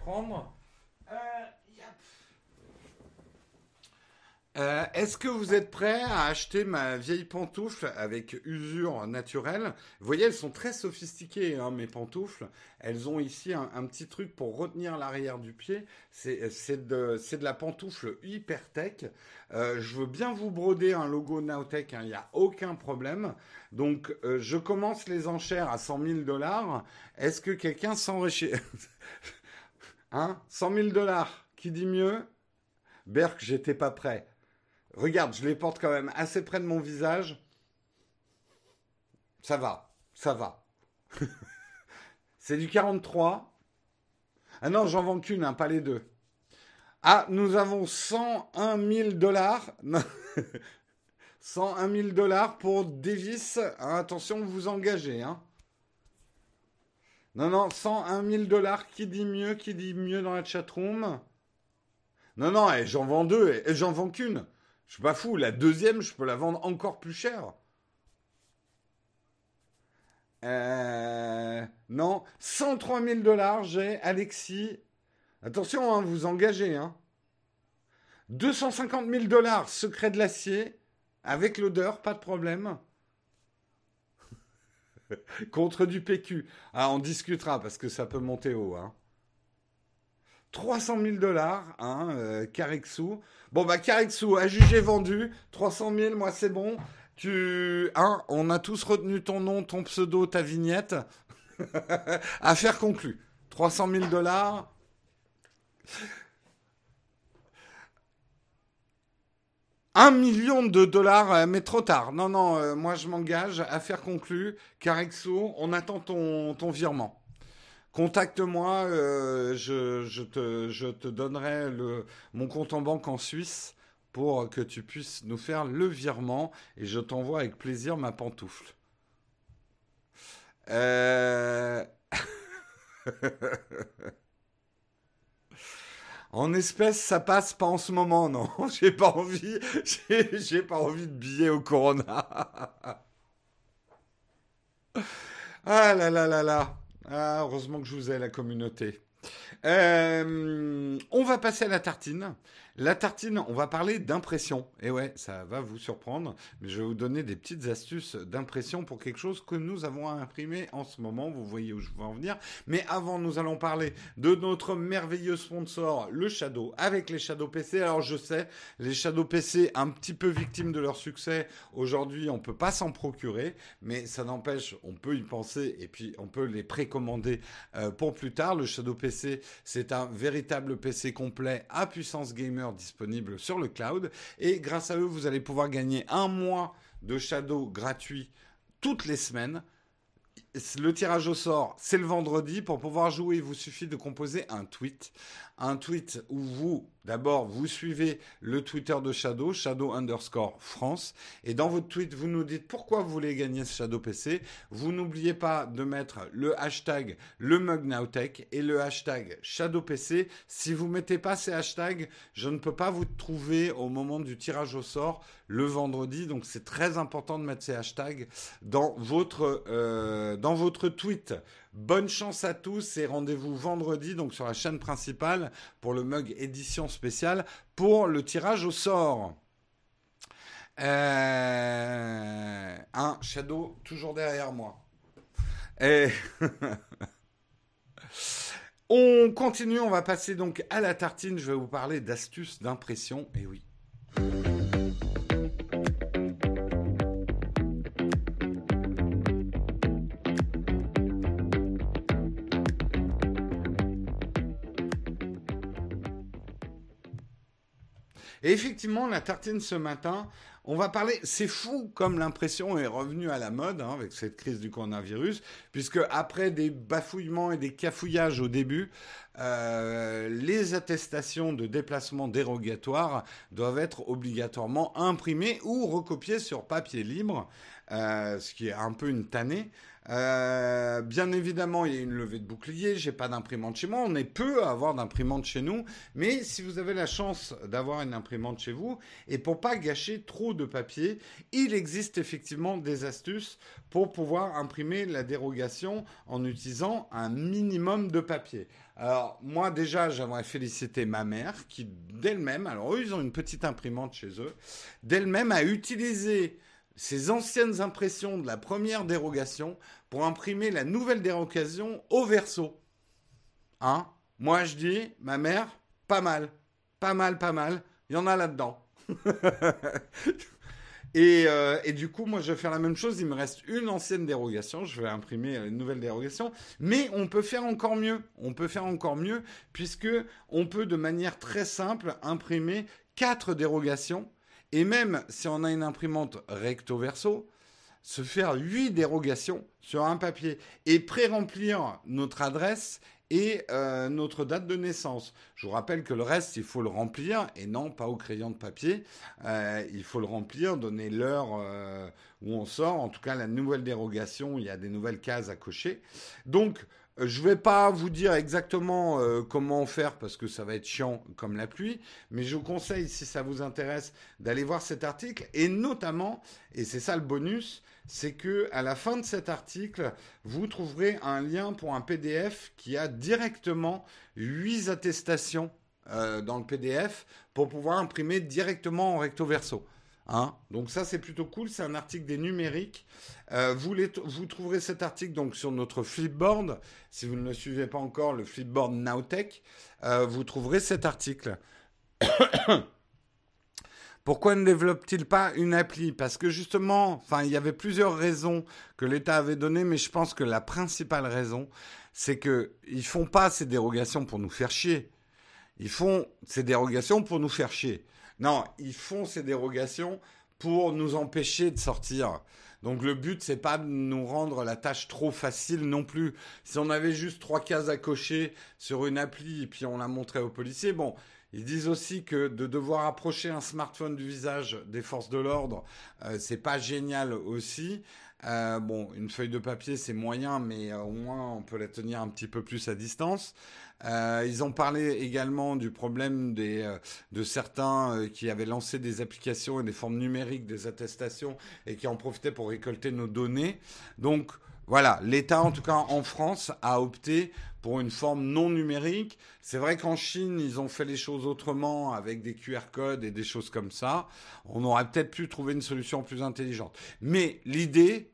prendre. Euh, est-ce que vous êtes prêt à acheter ma vieille pantoufle avec usure naturelle? Vous voyez, elles sont très sophistiquées, hein, mes pantoufles. Elles ont ici un, petit truc pour retenir l'arrière du pied. C'est de, la pantoufle hyper tech. Euh, je veux bien vous broder un logo Nowtech, hein, il n'y a aucun problème. Donc, euh, je commence les enchères à 100 000 dollars. Est-ce que quelqu'un s'enrichit *laughs* Hein? 100 000 dollars Qui dit mieux? Berk, j'étais pas prêt. Regarde, je les porte quand même assez près de mon visage. Ça va, ça va. *laughs* C'est du 43. Ah non, j'en vends qu'une, hein, pas les deux. Ah, nous avons 101 000 dollars. 101 000 *laughs* dollars pour Davis. Ah, attention, vous engagez. Hein. Non, non, 101 000 dollars. Qui dit mieux Qui dit mieux dans la chatroom? Non, non, j'en vends deux. Et j'en vends qu'une. Je suis pas fou. La deuxième, je peux la vendre encore plus cher. Euh, non, 103 000 dollars, j'ai Alexis. Attention, hein, vous engagez. Hein. 250 000 dollars, secret de l'acier, avec l'odeur, pas de problème. *laughs* Contre du PQ. Ah, on discutera parce que ça peut monter haut. Hein. 300 000 dollars, hein, euh. Bon, bah, Carexou, à juger vendu. 300 000, moi, c'est bon. Tu, hein, on a tous retenu ton nom, ton pseudo, ta vignette. *laughs* Affaire conclue. 300 000 dollars. Un million de dollars, euh, mais trop tard. Non, non, euh, moi je m'engage. Affaire conclue. Carexo, on attend ton, ton virement. Contacte-moi, euh, je, te, donnerai mon compte en banque en Suisse pour que tu puisses nous faire le virement et je t'envoie avec plaisir ma pantoufle. Euh, *laughs* en espèces, ça passe pas en ce moment, non. *laughs* J'ai pas envie, j'ai pas envie de billets au Corona. *laughs* ah là là là là. Ah, heureusement que je vous ai la communauté. Euh, on va passer à la tartine. La tartine, on va parler d'impression. Et ouais, ça va vous surprendre, mais je vais vous donner des petites astuces d'impression pour quelque chose que nous avons à imprimer en ce moment. Vous voyez où je veux en venir. Mais avant, nous allons parler de notre merveilleux sponsor, le Shadow, avec les Shadow PC. Alors je sais, les Shadow PC, un petit peu victimes de leur succès. Aujourd'hui, on peut pas s'en procurer, mais ça n'empêche, on peut y penser et puis on peut les précommander euh, pour plus tard. Le Shadow PC, c'est un véritable PC complet à puissance gamer disponibles sur le cloud. Et grâce à eux, vous allez pouvoir gagner un mois de Shadow gratuit toutes les semaines. Le tirage au sort, c'est le vendredi. Pour pouvoir jouer, il vous suffit de composer un tweet un tweet où vous, d'abord, vous suivez le Twitter de Shadow, Shadow underscore France, et dans votre tweet, vous nous dites pourquoi vous voulez gagner ce Shadow PC. Vous n'oubliez pas de mettre le hashtag le MugNowTech et le hashtag Shadow PC. Si vous mettez pas ces hashtags, je ne peux pas vous trouver au moment du tirage au sort le vendredi. Donc c'est très important de mettre ces hashtags dans votre, euh, dans votre tweet. Bonne chance à tous et rendez-vous vendredi donc sur la chaîne principale pour le mug édition spéciale pour le tirage au sort. Euh, un Shadow toujours derrière moi. Et *laughs* on continue, on va passer donc à la tartine. Je vais vous parler d'astuces d'impression. Et oui. Et effectivement, la tartine ce matin, on va parler. C'est fou comme l'impression est revenue à la mode hein, avec cette crise du coronavirus, puisque après des bafouillements et des cafouillages au début, euh, les attestations de déplacement dérogatoire doivent être obligatoirement imprimées ou recopiées sur papier libre, euh, ce qui est un peu une tannée. Euh, bien évidemment, il y a une levée de bouclier. J'ai pas d'imprimante chez moi. On est peu à avoir d'imprimante chez nous. Mais si vous avez la chance d'avoir une imprimante chez vous, et pour pas gâcher trop de papier, il existe effectivement des astuces pour pouvoir imprimer la dérogation en utilisant un minimum de papier. Alors moi déjà, j'aimerais féliciter ma mère qui d'elle-même, alors eux ils ont une petite imprimante chez eux, d'elle-même a utilisé ces anciennes impressions de la première dérogation pour imprimer la nouvelle dérogation au verso. Hein? Moi, je dis, ma mère, pas mal. Pas mal, pas mal. Il y en a là-dedans. *laughs* et, euh, et, du coup, moi, je vais faire la même chose. Il me reste une ancienne dérogation. Je vais imprimer une nouvelle dérogation. Mais on peut faire encore mieux. On peut faire encore mieux puisque on peut, de manière très simple, imprimer quatre dérogations et même si on a une imprimante recto verso, se faire huit dérogations sur un papier et pré-remplir notre adresse et euh, notre date de naissance. Je vous rappelle que le reste, il faut le remplir et non pas au crayon de papier. Euh, il faut le remplir, donner l'heure euh, où on sort. En tout cas, la nouvelle dérogation, il y a des nouvelles cases à cocher. Donc, je ne vais pas vous dire exactement euh, comment faire parce que ça va être chiant comme la pluie, mais je vous conseille, si ça vous intéresse, d'aller voir cet article et notamment, et c'est ça le bonus, c'est que à la fin de cet article, vous trouverez un lien pour un PDF qui a directement huit attestations euh, dans le PDF pour pouvoir imprimer directement en recto verso. Hein? Donc ça c'est plutôt cool, c'est un article des numériques. Euh, vous, vous, trouverez cet article donc sur notre Flipboard. Si vous ne le suivez pas encore, le Flipboard Nowtech, euh, vous trouverez cet article. *coughs* Pourquoi ne développe-t-il pas une appli? Parce que justement, enfin, il y avait plusieurs raisons que l'État avait données, mais je pense que la principale raison, c'est que ils font pas ces dérogations pour nous faire chier. Ils font ces dérogations pour nous faire chier. Non, ils font ces dérogations pour nous empêcher de sortir. Donc le but, c'est pas de nous rendre la tâche trop facile non plus. Si on avait juste trois cases à cocher sur une appli et puis on la montrait aux policiers, bon, ils disent aussi que de devoir approcher un smartphone du visage des forces de l'ordre, euh, c'est pas génial aussi. Euh, bon, une feuille de papier, c'est moyen, mais euh, au moins on peut la tenir un petit peu plus à distance. Euh, ils ont parlé également du problème des, de certains qui avaient lancé des applications et des formes numériques des attestations et qui en profitaient pour récolter nos données. Donc voilà, l'État, en tout cas en France, a opté pour une forme non numérique. C'est vrai qu'en Chine, ils ont fait les choses autrement avec des QR codes et des choses comme ça. On aurait peut-être pu trouver une solution plus intelligente. Mais l'idée,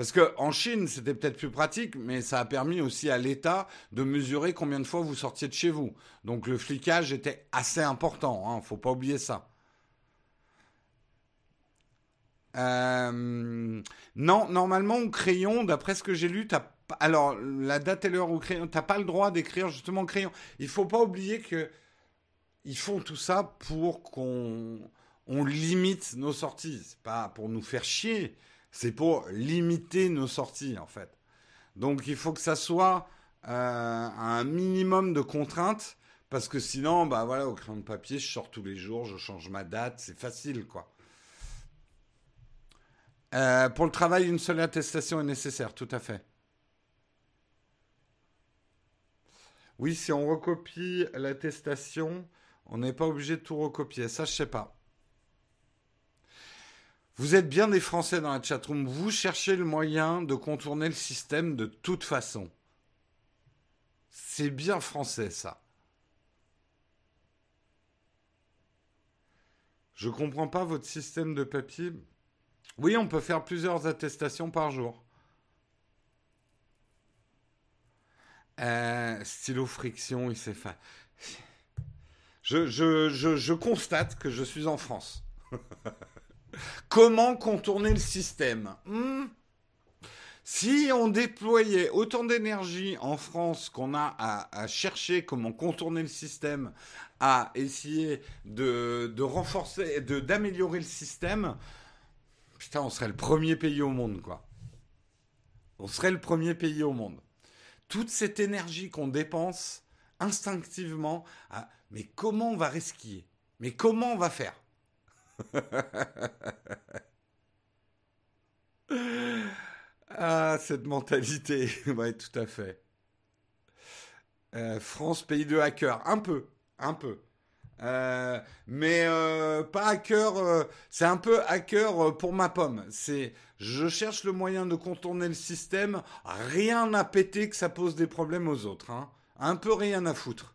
parce qu'en Chine, c'était peut-être plus pratique, mais ça a permis aussi à l'État de mesurer combien de fois vous sortiez de chez vous. Donc le flicage était assez important, il hein, ne faut pas oublier ça. Euh, non, normalement au crayon, d'après ce que j'ai lu, alors la date et l'heure au crayon, t'as pas le droit d'écrire justement au crayon. Il faut pas oublier que ils font tout ça pour qu'on on limite nos sorties, pas pour nous faire chier c'est pour limiter nos sorties en fait. Donc il faut que ça soit euh, un minimum de contraintes parce que sinon, bah voilà, au crayon de papier, je sors tous les jours, je change ma date, c'est facile quoi. Euh, pour le travail, une seule attestation est nécessaire, tout à fait. Oui, si on recopie l'attestation, on n'est pas obligé de tout recopier. Ça, je sais pas. Vous êtes bien des Français dans la chatroom. Vous cherchez le moyen de contourner le système de toute façon. C'est bien français, ça. Je comprends pas votre système de papier. Oui, on peut faire plusieurs attestations par jour. Euh, stylo friction, il s'est fait. *laughs* Je constate que je suis en France. *laughs* Comment contourner le système hmm? Si on déployait autant d'énergie en France qu'on a à, chercher comment contourner le système, à essayer de, de renforcer, d'améliorer le système, putain, on serait le premier pays au monde, quoi. On serait le premier pays au monde. Toute cette énergie qu'on dépense instinctivement, mais comment on va risquer Mais comment on va faire? *laughs* Ah, cette mentalité. *laughs* ouais, tout à fait. Euh, France, pays de hackers. Un peu, un peu. Euh, mais euh, pas hacker, c'est un peu hacker pour ma pomme. C'est, je cherche le moyen de contourner le système. Rien à péter que ça pose des problèmes aux autres. Hein. Un peu rien à foutre.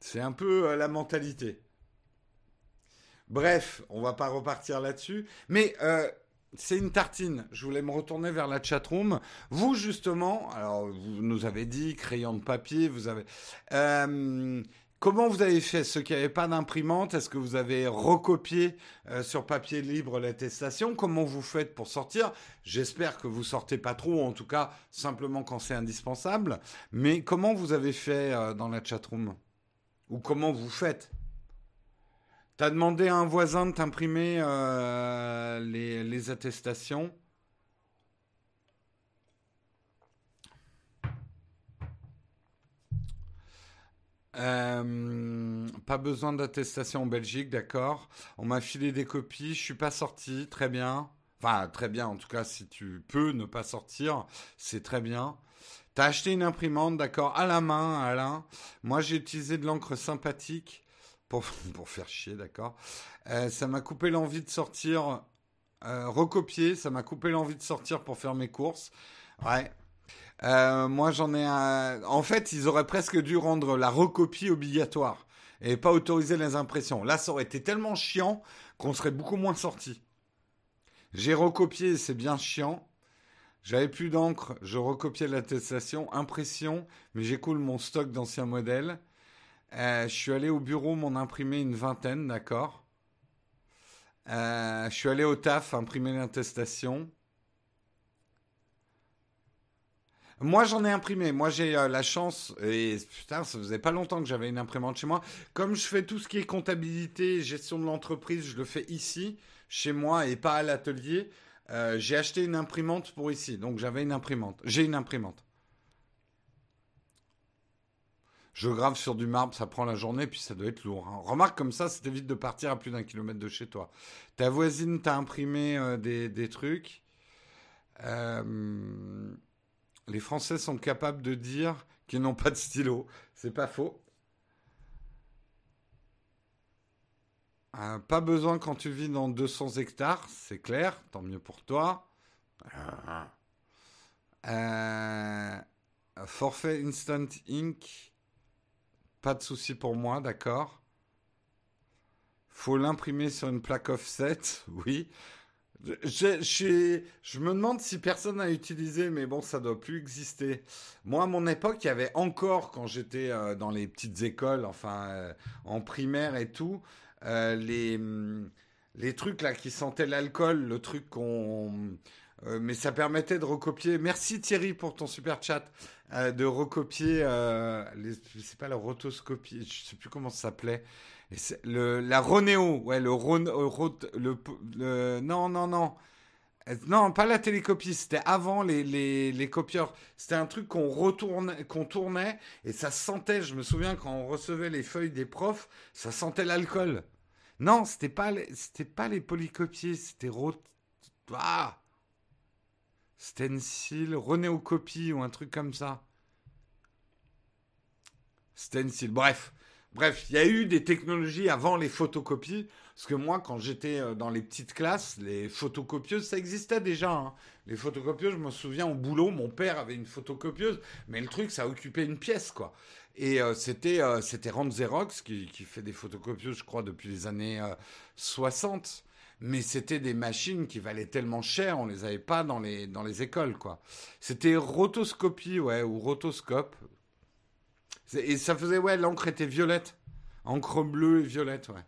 C'est un peu la mentalité. Bref, on va pas repartir là-dessus. Mais c'est une tartine. Je voulais me retourner vers la chatroom. Vous, justement, alors, vous nous avez dit crayon de papier, vous avez. Euh, comment vous avez fait Ceux qui n'avaient pas d'imprimante, est-ce que vous avez recopié euh, sur papier libre l'attestation Comment vous faites pour sortir? J'espère que vous sortez pas trop, en tout cas simplement quand c'est indispensable. Mais comment vous avez fait euh, dans la chatroom? Ou comment vous faites? T'as demandé à un voisin de t'imprimer euh, les, attestations. Euh, pas besoin d'attestation en Belgique, d'accord. On m'a filé des copies, je suis pas sorti, très bien. Enfin, très bien, en tout cas, si tu peux ne pas sortir, c'est très bien. T'as acheté une imprimante, d'accord, à la main, Alain. Moi, j'ai utilisé de l'encre sympathique *laughs* pour, faire chier, d'accord. Euh, ça m'a coupé l'envie de sortir, euh, recopier, ça m'a coupé l'envie de sortir pour faire mes courses. Ouais. Euh, moi, j'en ai un. En fait, ils auraient presque dû rendre la recopie obligatoire et pas autoriser les impressions. Là, ça aurait été tellement chiant qu'on serait beaucoup moins sorti. J'ai recopié, c'est bien chiant. J'avais plus d'encre, je recopiais l'attestation, impression, mais j'écoule mon stock d'anciens modèles. Euh, je suis allé au bureau m'en imprimer une vingtaine, d'accord. Euh, je suis allé au taf imprimer l'attestation. Moi, j'en ai imprimé. Moi, j'ai euh, la chance, et putain, ça faisait pas longtemps que j'avais une imprimante chez moi. Comme je fais tout ce qui est comptabilité, gestion de l'entreprise, je le fais ici, chez moi, et pas à l'atelier. j'ai acheté une imprimante pour ici. Donc, j'avais une imprimante. J'ai une imprimante. Je grave sur du marbre, ça prend la journée, puis ça doit être lourd. Hein. Remarque comme ça, ça t'évite de partir à plus d'un kilomètre de chez toi. Ta voisine t'a imprimé euh, des, trucs. Euh, les Français sont capables de dire qu'ils n'ont pas de stylo. C'est pas faux. Euh, pas besoin quand tu vis dans 200 hectares, c'est clair, tant mieux pour toi. forfait Instant Ink pas de souci pour moi, d'accord. Faut l'imprimer sur une plaque offset, *laughs* oui. Je, me demande si personne n'a utilisé, mais bon, ça doit plus exister. Moi, à mon époque, il y avait encore, quand j'étais euh, dans les petites écoles, enfin, euh, en primaire et tout, euh, les, mm, les trucs là qui sentaient l'alcool, le truc qu'on. Mais ça permettait de recopier. Merci Thierry pour ton super chat. Euh, de recopier, euh, sais pas la rotoscopie, je sais plus comment ça s'appelait. Le, la Ronéo, ouais, le, euh, le, non, non, non. Euh, non, pas la télécopie, c'était avant les, les, les copieurs. C'était un truc qu'on tournait et ça sentait. Je me souviens quand on recevait les feuilles des profs, ça sentait l'alcool. Non, c'était pas, pas les polycopiers, c'était rot... ah Stencil, Renéocopie ou un truc comme ça. Stencil, bref. Bref, il y a eu des technologies avant les photocopies. Parce que moi, quand j'étais euh, dans les petites classes, les photocopieuses, ça existait déjà. Hein. Les photocopieuses, je me souviens au boulot, mon père avait une photocopieuse, mais le truc, ça occupait une pièce, quoi. Et euh, c'était euh, c'était Rand Xerox qui, qui, fait des photocopieuses, je crois, depuis les années 60 mais c'était des machines qui valaient tellement cher, on les avait pas dans les, dans les écoles, quoi. C'était rotoscopie, ou rotoscope. Et ça faisait, ouais, l'encre était violette. Encre bleue et violette, ouais.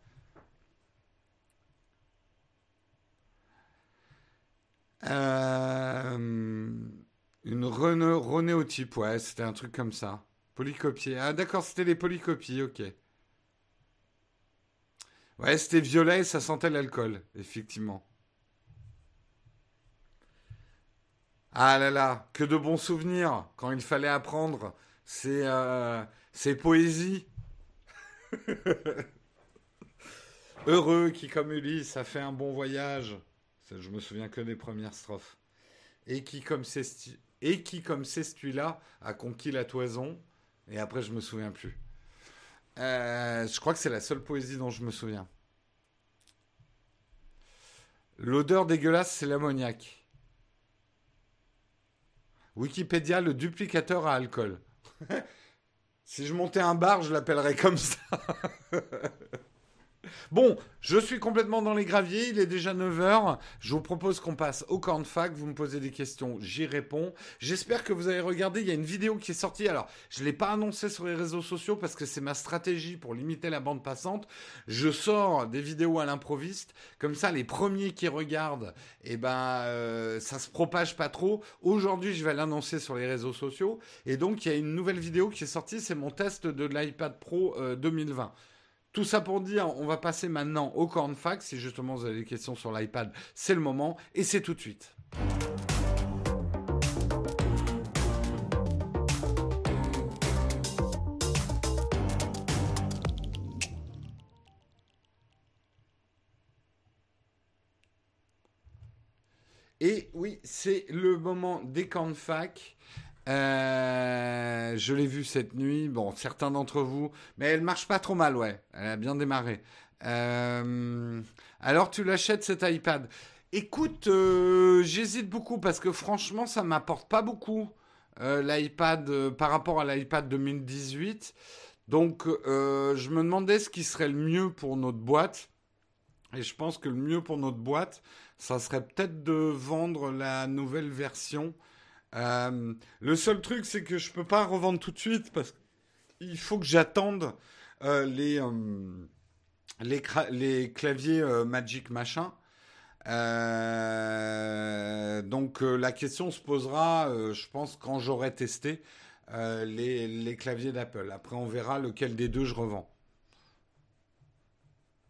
Euh, une renéotype, ouais, c'était un truc comme ça. Polycopier. Ah d'accord, c'était les polycopies, ok. Ouais, c'était violet et ça sentait l'alcool, effectivement. Ah là là, que de bons souvenirs quand il fallait apprendre ces, euh, poésies. *laughs* Heureux qui, comme Ulysse, a fait un bon voyage. Je me souviens que des premières strophes. Et qui, comme c'est et qui, a conquis la toison. Et après, je me souviens plus. Euh, je crois que c'est la seule poésie dont je me souviens. L'odeur dégueulasse, c'est l'ammoniac. Wikipédia, le duplicateur à alcool. *laughs* si je montais un bar, je l'appellerais comme ça. *laughs* Bon, je suis complètement dans les graviers, il est déjà 9h. Je vous propose qu'on passe au corn fac. Vous me posez des questions, j'y réponds. J'espère que vous avez regardé, il y a une vidéo qui est sortie. Alors, je ne l'ai pas annoncé sur les réseaux sociaux parce que c'est ma stratégie pour limiter la bande passante. Je sors des vidéos à l'improviste. Comme ça, les premiers qui regardent, eh ben, euh, ça se propage pas trop. Aujourd'hui, je vais l'annoncer sur les réseaux sociaux. Et donc, il y a une nouvelle vidéo qui est sortie. C'est mon test de l'iPad Pro 2020. Tout ça pour dire, on va passer maintenant au cornfax. Si justement vous avez des questions sur l'iPad, c'est le moment et c'est tout de suite. Et oui, c'est le moment des cornfacs. Euh, je l'ai vue cette nuit. Bon, certains d'entre vous, mais elle marche pas trop mal, ouais. Elle a bien démarré. Euh, alors, tu l'achètes cet iPad? Écoute, euh, j'hésite beaucoup parce que franchement, ça m'apporte pas beaucoup l'iPad par rapport à l'iPad 2018. Donc, je me demandais ce qui serait le mieux pour notre boîte. Et je pense que le mieux pour notre boîte, ça serait peut-être de vendre la nouvelle version euh, le seul truc, c'est que je peux pas revendre tout de suite parce qu'il faut que j'attende euh, les, euh, les, claviers Magic machin. donc la question se posera, je pense, quand j'aurai testé les, les, claviers d'Apple. Après, on verra lequel des deux je revends.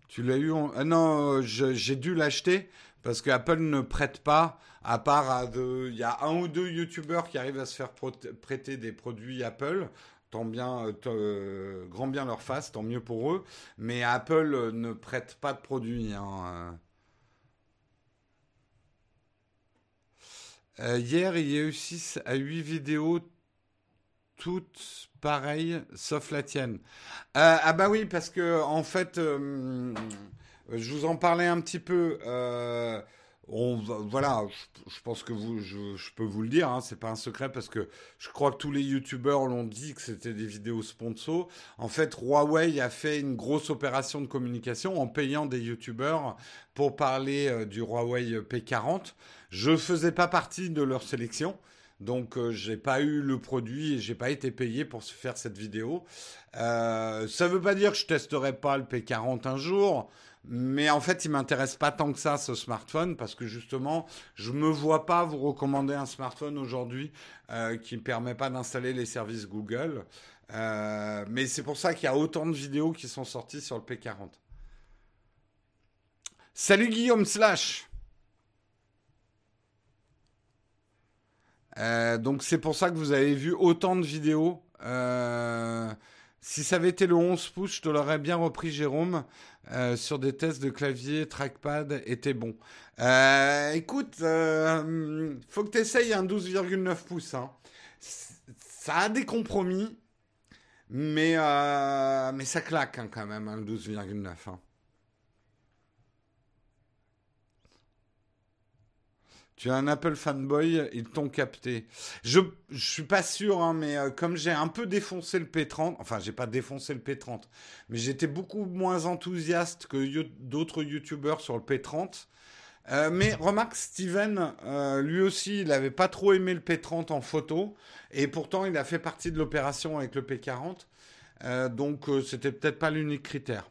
Tu l'as eu. Non, j'ai dû l'acheter parce que Apple ne prête pas, à part à Il y a un ou deux YouTubeurs qui arrivent à se faire prêter des produits Apple. Tant bien, euh, euh, grand bien leur face, tant mieux pour eux. Mais Apple ne prête pas de produits. Hein. Euh, hier, il y a eu 6 à 8 vidéos, toutes pareilles, sauf la tienne. ah bah oui, parce que en fait, euh, je vous en parlais un petit peu. Euh, voilà, je, pense que je, peux vous le dire, hein, c'est pas un secret parce que je crois que tous les youtubeurs l'ont dit que c'était des vidéos sponsor. En fait, Huawei a fait une grosse opération de communication en payant des youtubeurs pour parler euh, du Huawei P40. Je faisais pas partie de leur sélection. Donc je j'ai pas eu le produit et j'ai pas été payé pour faire cette vidéo. Euh, ça veut pas dire que je testerai pas le P40 un jour. Mais en fait, il m'intéresse pas tant que ça ce smartphone parce que justement, je me vois pas vous recommander un smartphone aujourd'hui euh, qui ne permet pas d'installer les services Google. Euh, mais c'est pour ça qu'il y a autant de vidéos qui sont sorties sur le P40. Salut Guillaume Slash. Euh, donc c'est pour ça que vous avez vu autant de vidéos. Si ça avait été le 11 pouces, je te l'aurais bien repris, Jérôme. Euh, sur des tests de clavier, trackpad était bon. Euh, écoute, euh, faut que tu essayes un 12,9 pouces. Hein. Ça a des compromis, mais, mais ça claque hein, quand même, un 12,9. Tu es un Apple fanboy, ils t'ont capté. Je, suis pas sûr, hein, mais euh, comme j'ai un peu défoncé le P30, enfin j'ai pas défoncé le P30, mais j'étais beaucoup moins enthousiaste que d'autres YouTubeurs sur le P30. Euh, mais remarque, Steven, euh, lui aussi, il n'avait pas trop aimé le P30 en photo, et pourtant il a fait partie de l'opération avec le P40, donc c'était peut-être pas l'unique critère.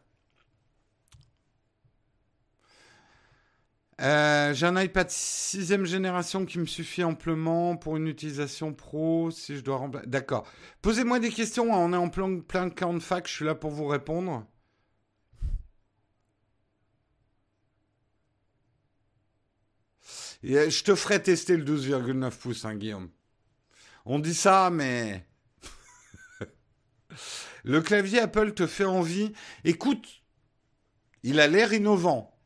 Euh, j'ai un iPad 6 génération qui me suffit amplement pour une utilisation pro si je dois. D'accord. Posez-moi des questions, hein. on est en plein, plein camp de fac, je suis là pour vous répondre. Euh, je te ferai tester le 12,9 pouces, hein, Guillaume. On dit ça, mais. *laughs* le clavier Apple te fait envie. Écoute, il a l'air innovant.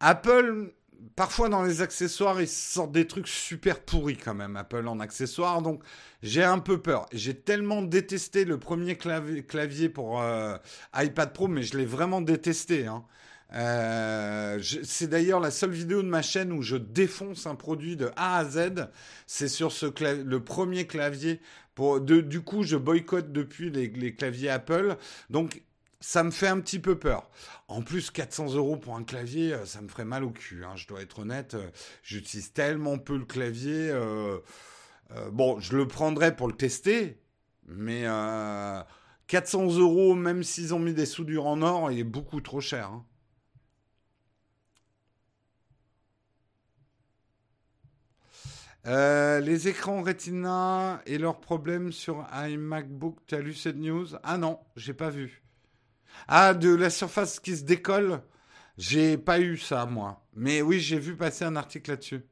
Apple, parfois dans les accessoires, ils sortent des trucs super pourris quand même, Apple en accessoires. Donc j'ai un peu peur. J'ai tellement détesté le premier clavier, pour euh, iPad Pro, mais je l'ai vraiment détesté. Hein. Euh, c'est d'ailleurs la seule vidéo de ma chaîne où je défonce un produit de A à Z. C'est sur ce le premier clavier. Pour, du coup, je boycotte depuis les, les claviers Apple. Donc, ça me fait un petit peu peur. En plus, 400 euros pour un clavier, euh, ça me ferait mal au cul. Hein, je dois être honnête. Euh, j'utilise tellement peu le clavier. Euh, bon, je le prendrais pour le tester, mais 400 euros, même s'ils ont mis des soudures en or, il est beaucoup trop cher. Hein. les écrans Retina et leurs problèmes sur iMacBook, tu lu cette news? Ah non, j'ai pas vu. Ah, de la surface qui se décolle J'ai pas eu ça, moi. Mais oui, j'ai vu passer un article là-dessus.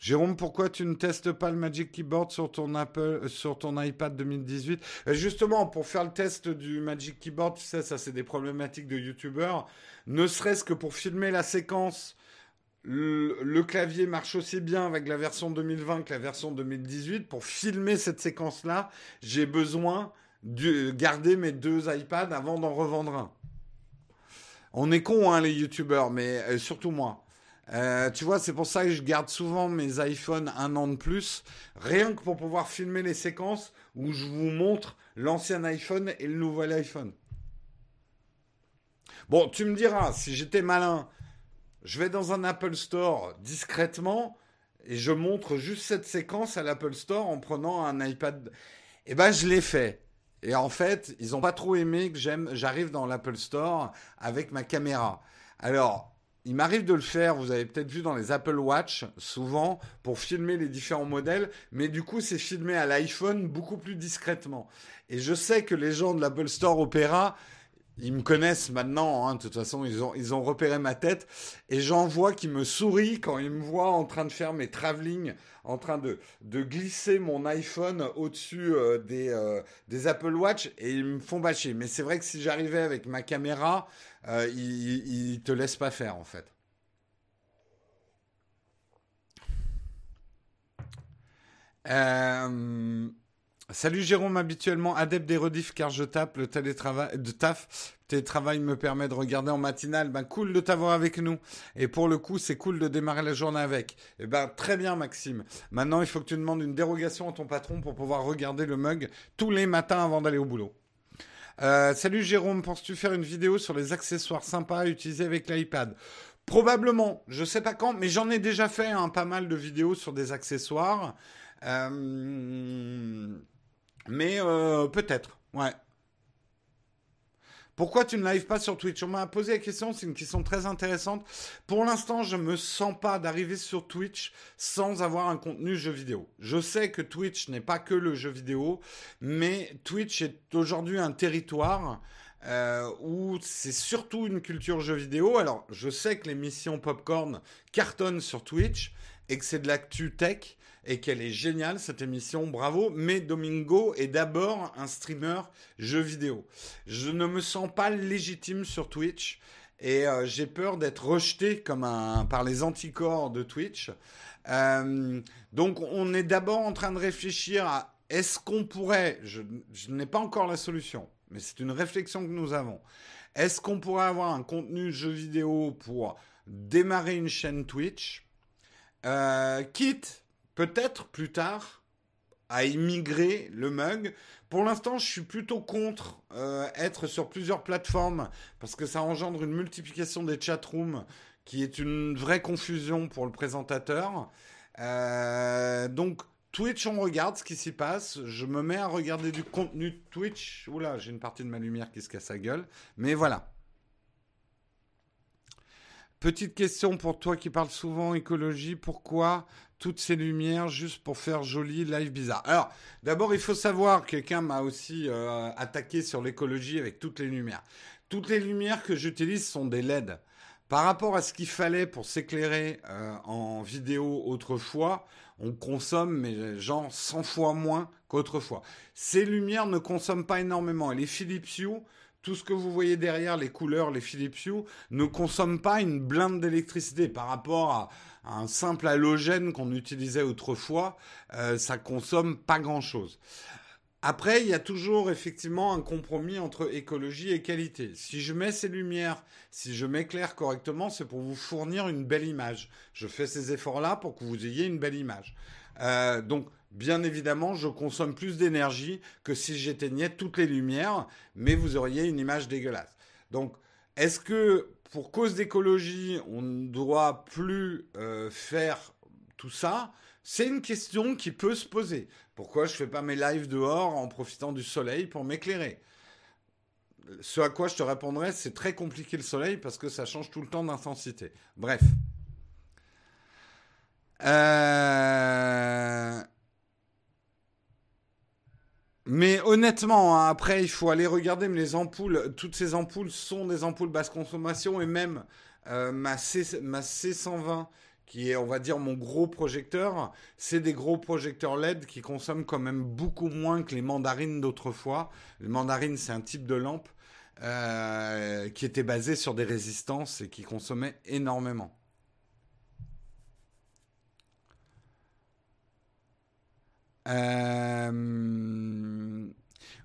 Jérôme, pourquoi tu ne testes pas le Magic Keyboard sur ton Apple, euh, sur ton iPad 2018 euh, Justement, pour faire le test du Magic Keyboard, tu sais, ça c'est des problématiques de YouTubeurs. Ne serait-ce que pour filmer la séquence le, clavier marche aussi bien avec la version 2020 que la version 2018. Pour filmer cette séquence-là, j'ai besoin de garder mes deux iPads avant d'en revendre un. On est cons, hein, les youtubeurs, mais euh, surtout moi. Euh, tu vois, c'est pour ça que je garde souvent mes iPhones un an de plus, rien que pour pouvoir filmer les séquences où je vous montre l'ancien iPhone et le nouvel iPhone. Bon, tu me diras, si j'étais malin, je vais dans un Apple Store discrètement et je montre juste cette séquence à l'Apple Store en prenant un iPad. Eh ben, je l'ai fait. Et en fait, ils n'ont pas trop aimé que j'arrive dans l'Apple Store avec ma caméra. Alors, il m'arrive de le faire, vous avez peut-être vu dans les Apple Watch, souvent, pour filmer les différents modèles, mais du coup, c'est filmé à l'iPhone beaucoup plus discrètement. Et je sais que les gens de l'Apple Store Opera, ils me connaissent maintenant, hein, de toute façon, ils ont, ils ont repéré ma tête. Et j'en vois qui me sourient quand ils me voient en train de faire mes travelling, en train de, de glisser mon iPhone au-dessus euh, des, euh, des Apple Watch et ils me font bâcher. Mais c'est vrai que si j'arrivais avec ma caméra, euh, ils, te laissent pas faire en fait. Salut Jérôme, habituellement adepte des rediffs car je tape le télétravail de taf. Télétravail me permet de regarder en matinale. Ben cool de t'avoir avec nous. Et pour le coup, c'est cool de démarrer la journée avec. Eh ben très bien Maxime. Maintenant, il faut que tu demandes une dérogation à ton patron pour pouvoir regarder le mug tous les matins avant d'aller au boulot. Euh, salut Jérôme, penses-tu faire une vidéo sur les accessoires sympas à utiliser avec l'iPad? Probablement, je sais pas quand, mais j'en ai déjà fait hein, pas mal de vidéos sur des accessoires. Euh, mais euh, peut-être, ouais. Pourquoi tu ne lives pas sur Twitch? On m'a posé la question, c'est une question très intéressante. Pour l'instant, je ne me sens pas d'arriver sur Twitch sans avoir un contenu jeu vidéo. Je sais que Twitch n'est pas que le jeu vidéo, mais Twitch est aujourd'hui un territoire euh, où c'est surtout une culture jeu vidéo. Alors, je sais que l'émission Popcorn cartonne sur Twitch et que c'est de l'actu tech et qu'elle est géniale cette émission, bravo. Mais Domingo est d'abord un streamer jeux vidéo. Je ne me sens pas légitime sur Twitch et euh, j'ai peur d'être rejeté comme un par les anticorps de Twitch. Euh, donc on est d'abord en train de réfléchir à est-ce qu'on pourrait, je, n'ai pas encore la solution, mais c'est une réflexion que nous avons. Est-ce qu'on pourrait avoir un contenu jeu vidéo pour démarrer une chaîne Twitch, euh, peut-être plus tard à immigrer le mug. Pour l'instant, je suis plutôt contre euh, être sur plusieurs plateformes parce que ça engendre une multiplication des chatrooms qui est une vraie confusion pour le présentateur. Euh, donc, Twitch, on regarde ce qui s'y passe. Je me mets à regarder du contenu Twitch. Oula, j'ai une partie de ma lumière qui se casse la gueule. Mais voilà. Petite question pour toi qui parles souvent écologie. Pourquoi toutes ces lumières juste pour faire joli live bizarre. Alors, d'abord, il faut savoir, quelqu'un m'a aussi euh, attaqué sur l'écologie avec toutes les lumières. Toutes les lumières que j'utilise sont des LED. par rapport à ce qu'il fallait pour s'éclairer euh, en vidéo autrefois, on consomme mais genre 100 fois moins qu'autrefois. Ces lumières ne consomment pas énormément. Et les Philips Hue, tout ce que vous voyez derrière, les couleurs, les Philips Hue, ne consomment pas une blinde d'électricité par rapport à, un simple halogène qu'on utilisait autrefois. Euh, ça consomme pas grand-chose. Après, il y a toujours effectivement un compromis entre écologie et qualité. Si je mets ces lumières, si je m'éclaire correctement, c'est pour vous fournir une belle image. Je fais ces efforts-là pour que vous ayez une belle image. Euh, donc, bien évidemment, je consomme plus d'énergie que si j'éteignais toutes les lumières, mais vous auriez une image dégueulasse. Donc, est-ce que pour cause d'écologie, on ne doit plus euh, faire tout ça? C'est une question qui peut se poser. Pourquoi je fais pas mes lives dehors en profitant du soleil pour m'éclairer? Ce à quoi je te répondrai, c'est très compliqué le soleil parce que ça change tout le temps d'intensité. Bref. Euh, mais honnêtement, hein, après, il faut aller regarder. Mais les ampoules, toutes ces ampoules sont des ampoules basse consommation et même euh, ma, ma C120 qui est, on va dire, mon gros projecteur, c'est des gros projecteurs LED qui consomment quand même beaucoup moins que les mandarines d'autrefois. Les mandarines, c'est un type de lampe euh, qui était basé sur des résistances et qui consommait énormément. Euh,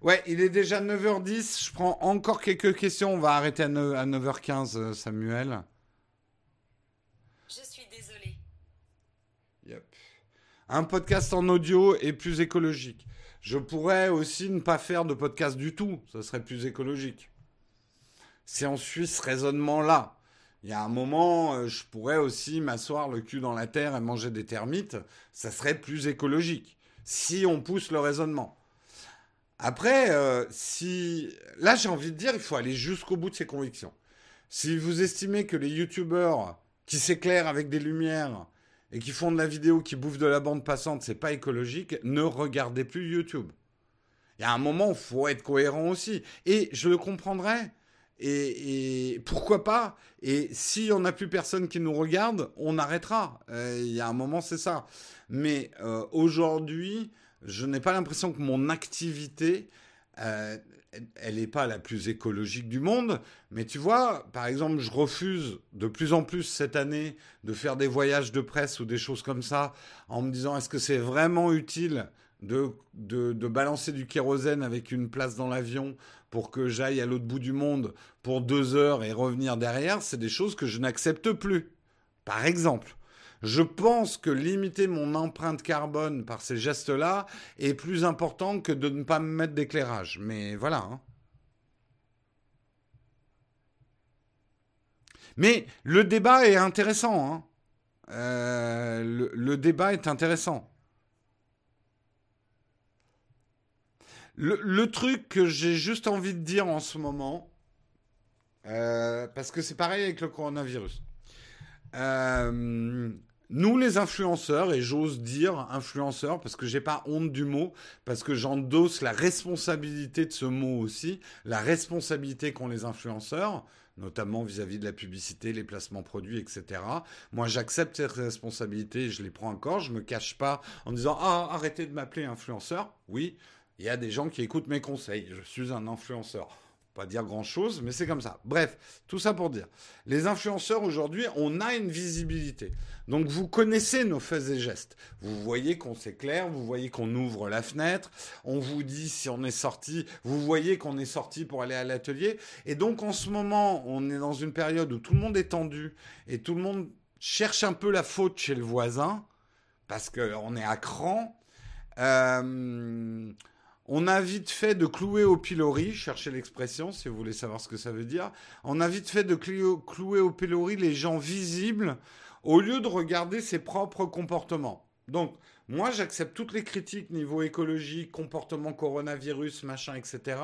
ouais, il est déjà 9h10. Je prends encore quelques questions. On va arrêter à 9h15, euh, Samuel. un podcast en audio est plus écologique. Je pourrais aussi ne pas faire de podcast du tout, ça serait plus écologique. Si on suit ce raisonnement-là, il y a un moment, euh, je pourrais aussi m'asseoir le cul dans la terre et manger des termites, ça serait plus écologique, si on pousse le raisonnement. Après, euh, si... Là, j'ai envie de dire, il faut aller jusqu'au bout de ses convictions. Si vous estimez que les youtubeurs qui s'éclairent avec des lumières et qui font de la vidéo, qui bouffent de la bande passante, c'est pas écologique, ne regardez plus YouTube. Il y a un moment, il faut être cohérent aussi. Et je le comprendrais. Et, pourquoi pas? Et si on n'a plus personne qui nous regarde, on arrêtera. Euh, il y a un moment, c'est ça. Mais euh, aujourd'hui, je n'ai pas l'impression que mon activité euh, elle n'est pas la plus écologique du monde, mais tu vois, par exemple, je refuse de plus en plus cette année de faire des voyages de presse ou des choses comme ça, en me disant est-ce que c'est vraiment utile de, balancer du kérosène avec une place dans l'avion pour que j'aille à l'autre bout du monde pour deux heures et revenir derrière, c'est des choses que je n'accepte plus. Par exemple. Je pense que limiter mon empreinte carbone par ces gestes-là est plus important que de ne pas me mettre d'éclairage. Mais voilà. Hein. Mais le débat est intéressant. Hein. Euh, le, débat est intéressant. Le, truc que j'ai juste envie de dire en ce moment, euh, parce que c'est pareil avec le coronavirus. Euh, nous, les influenceurs, et j'ose dire influenceurs parce que j'ai pas honte du mot, parce que j'endosse la responsabilité de ce mot aussi, la responsabilité qu'ont les influenceurs, notamment vis-à-vis de la publicité, les placements produits, etc. Moi, j'accepte ces responsabilités, je les prends encore, je me cache pas en disant ah arrêtez de m'appeler influenceur. Oui, il y a des gens qui écoutent mes conseils. Je suis un influenceur pas dire grand chose, mais c'est comme ça. Bref, tout ça pour dire. Les influenceurs aujourd'hui, on a une visibilité. Donc vous connaissez nos faits et gestes. Vous voyez qu'on s'éclaire, vous voyez qu'on ouvre la fenêtre, on vous dit si on est sorti, vous voyez qu'on est sorti pour aller à l'atelier. Et donc en ce moment, on est dans une période où tout le monde est tendu et tout le monde cherche un peu la faute chez le voisin parce qu'on est à cran. Euh, on a vite fait de clouer au pilori, cherchez l'expression si vous voulez savoir ce que ça veut dire. On a vite fait de clouer au pilori les gens visibles au lieu de regarder ses propres comportements. Donc, moi, j'accepte toutes les critiques niveau écologie, comportement coronavirus, machin, etc.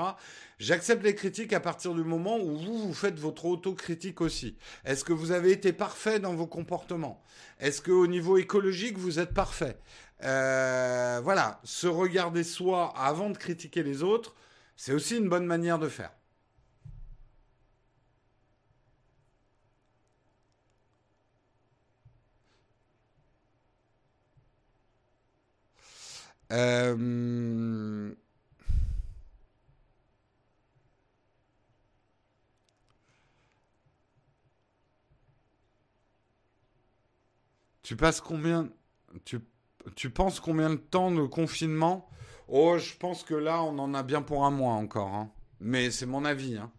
J'accepte les critiques à partir du moment où vous, vous faites votre autocritique aussi. Est-ce que vous avez été parfait dans vos comportements? Est-ce qu'au niveau écologique, vous êtes parfait? Euh, voilà, se regarder soi avant de critiquer les autres, c'est aussi une bonne manière de faire. Euh, tu passes combien? Tu tu penses combien de temps de confinement? Oh, je pense que là, on en a bien pour un mois encore. Hein. Mais c'est mon avis. Hein.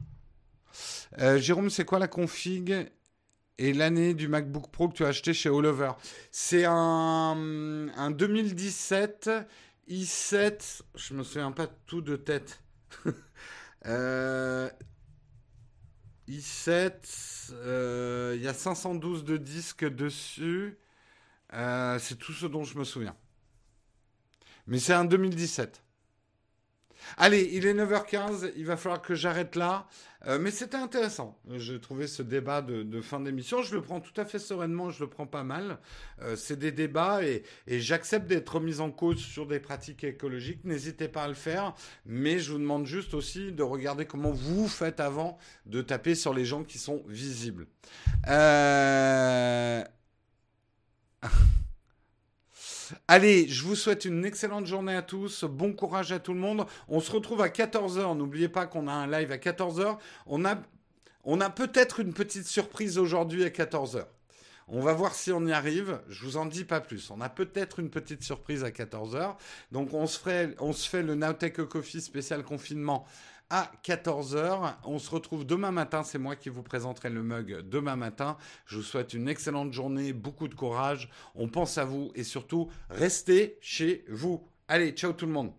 Euh, Jérôme, c'est quoi la config et l'année du MacBook Pro que tu as acheté chez Oliver C'est un, un 2017 i7. Je me souviens pas tout de tête. *laughs* euh, i7. Euh, il y a 512 de disques dessus. Euh, c'est tout ce dont je me souviens. Mais c'est un 2017. Allez, il est 9h15, il va falloir que j'arrête là. Euh, mais c'était intéressant. J'ai trouvé ce débat de, fin d'émission. Je le prends tout à fait sereinement, je le prends pas mal. Euh, c'est des débats et, j'accepte d'être mis en cause sur des pratiques écologiques. N'hésitez pas à le faire. Mais je vous demande juste aussi de regarder comment vous faites avant de taper sur les gens qui sont visibles. *laughs* Allez, je vous souhaite une excellente journée à tous. Bon courage à tout le monde. On se retrouve à 14h. N'oubliez pas qu'on a un live à 14h. On a, on a peut-être une petite surprise aujourd'hui à 14h. On va voir si on y arrive. Je vous en dis pas plus. On a peut-être une petite surprise à 14h. Donc on se, on se fait le Nowtech Coffee spécial confinement à 14h. On se retrouve demain matin. C'est moi qui vous présenterai le mug demain matin. Je vous souhaite une excellente journée, beaucoup de courage. On pense à vous et surtout, restez chez vous. Allez, ciao tout le monde.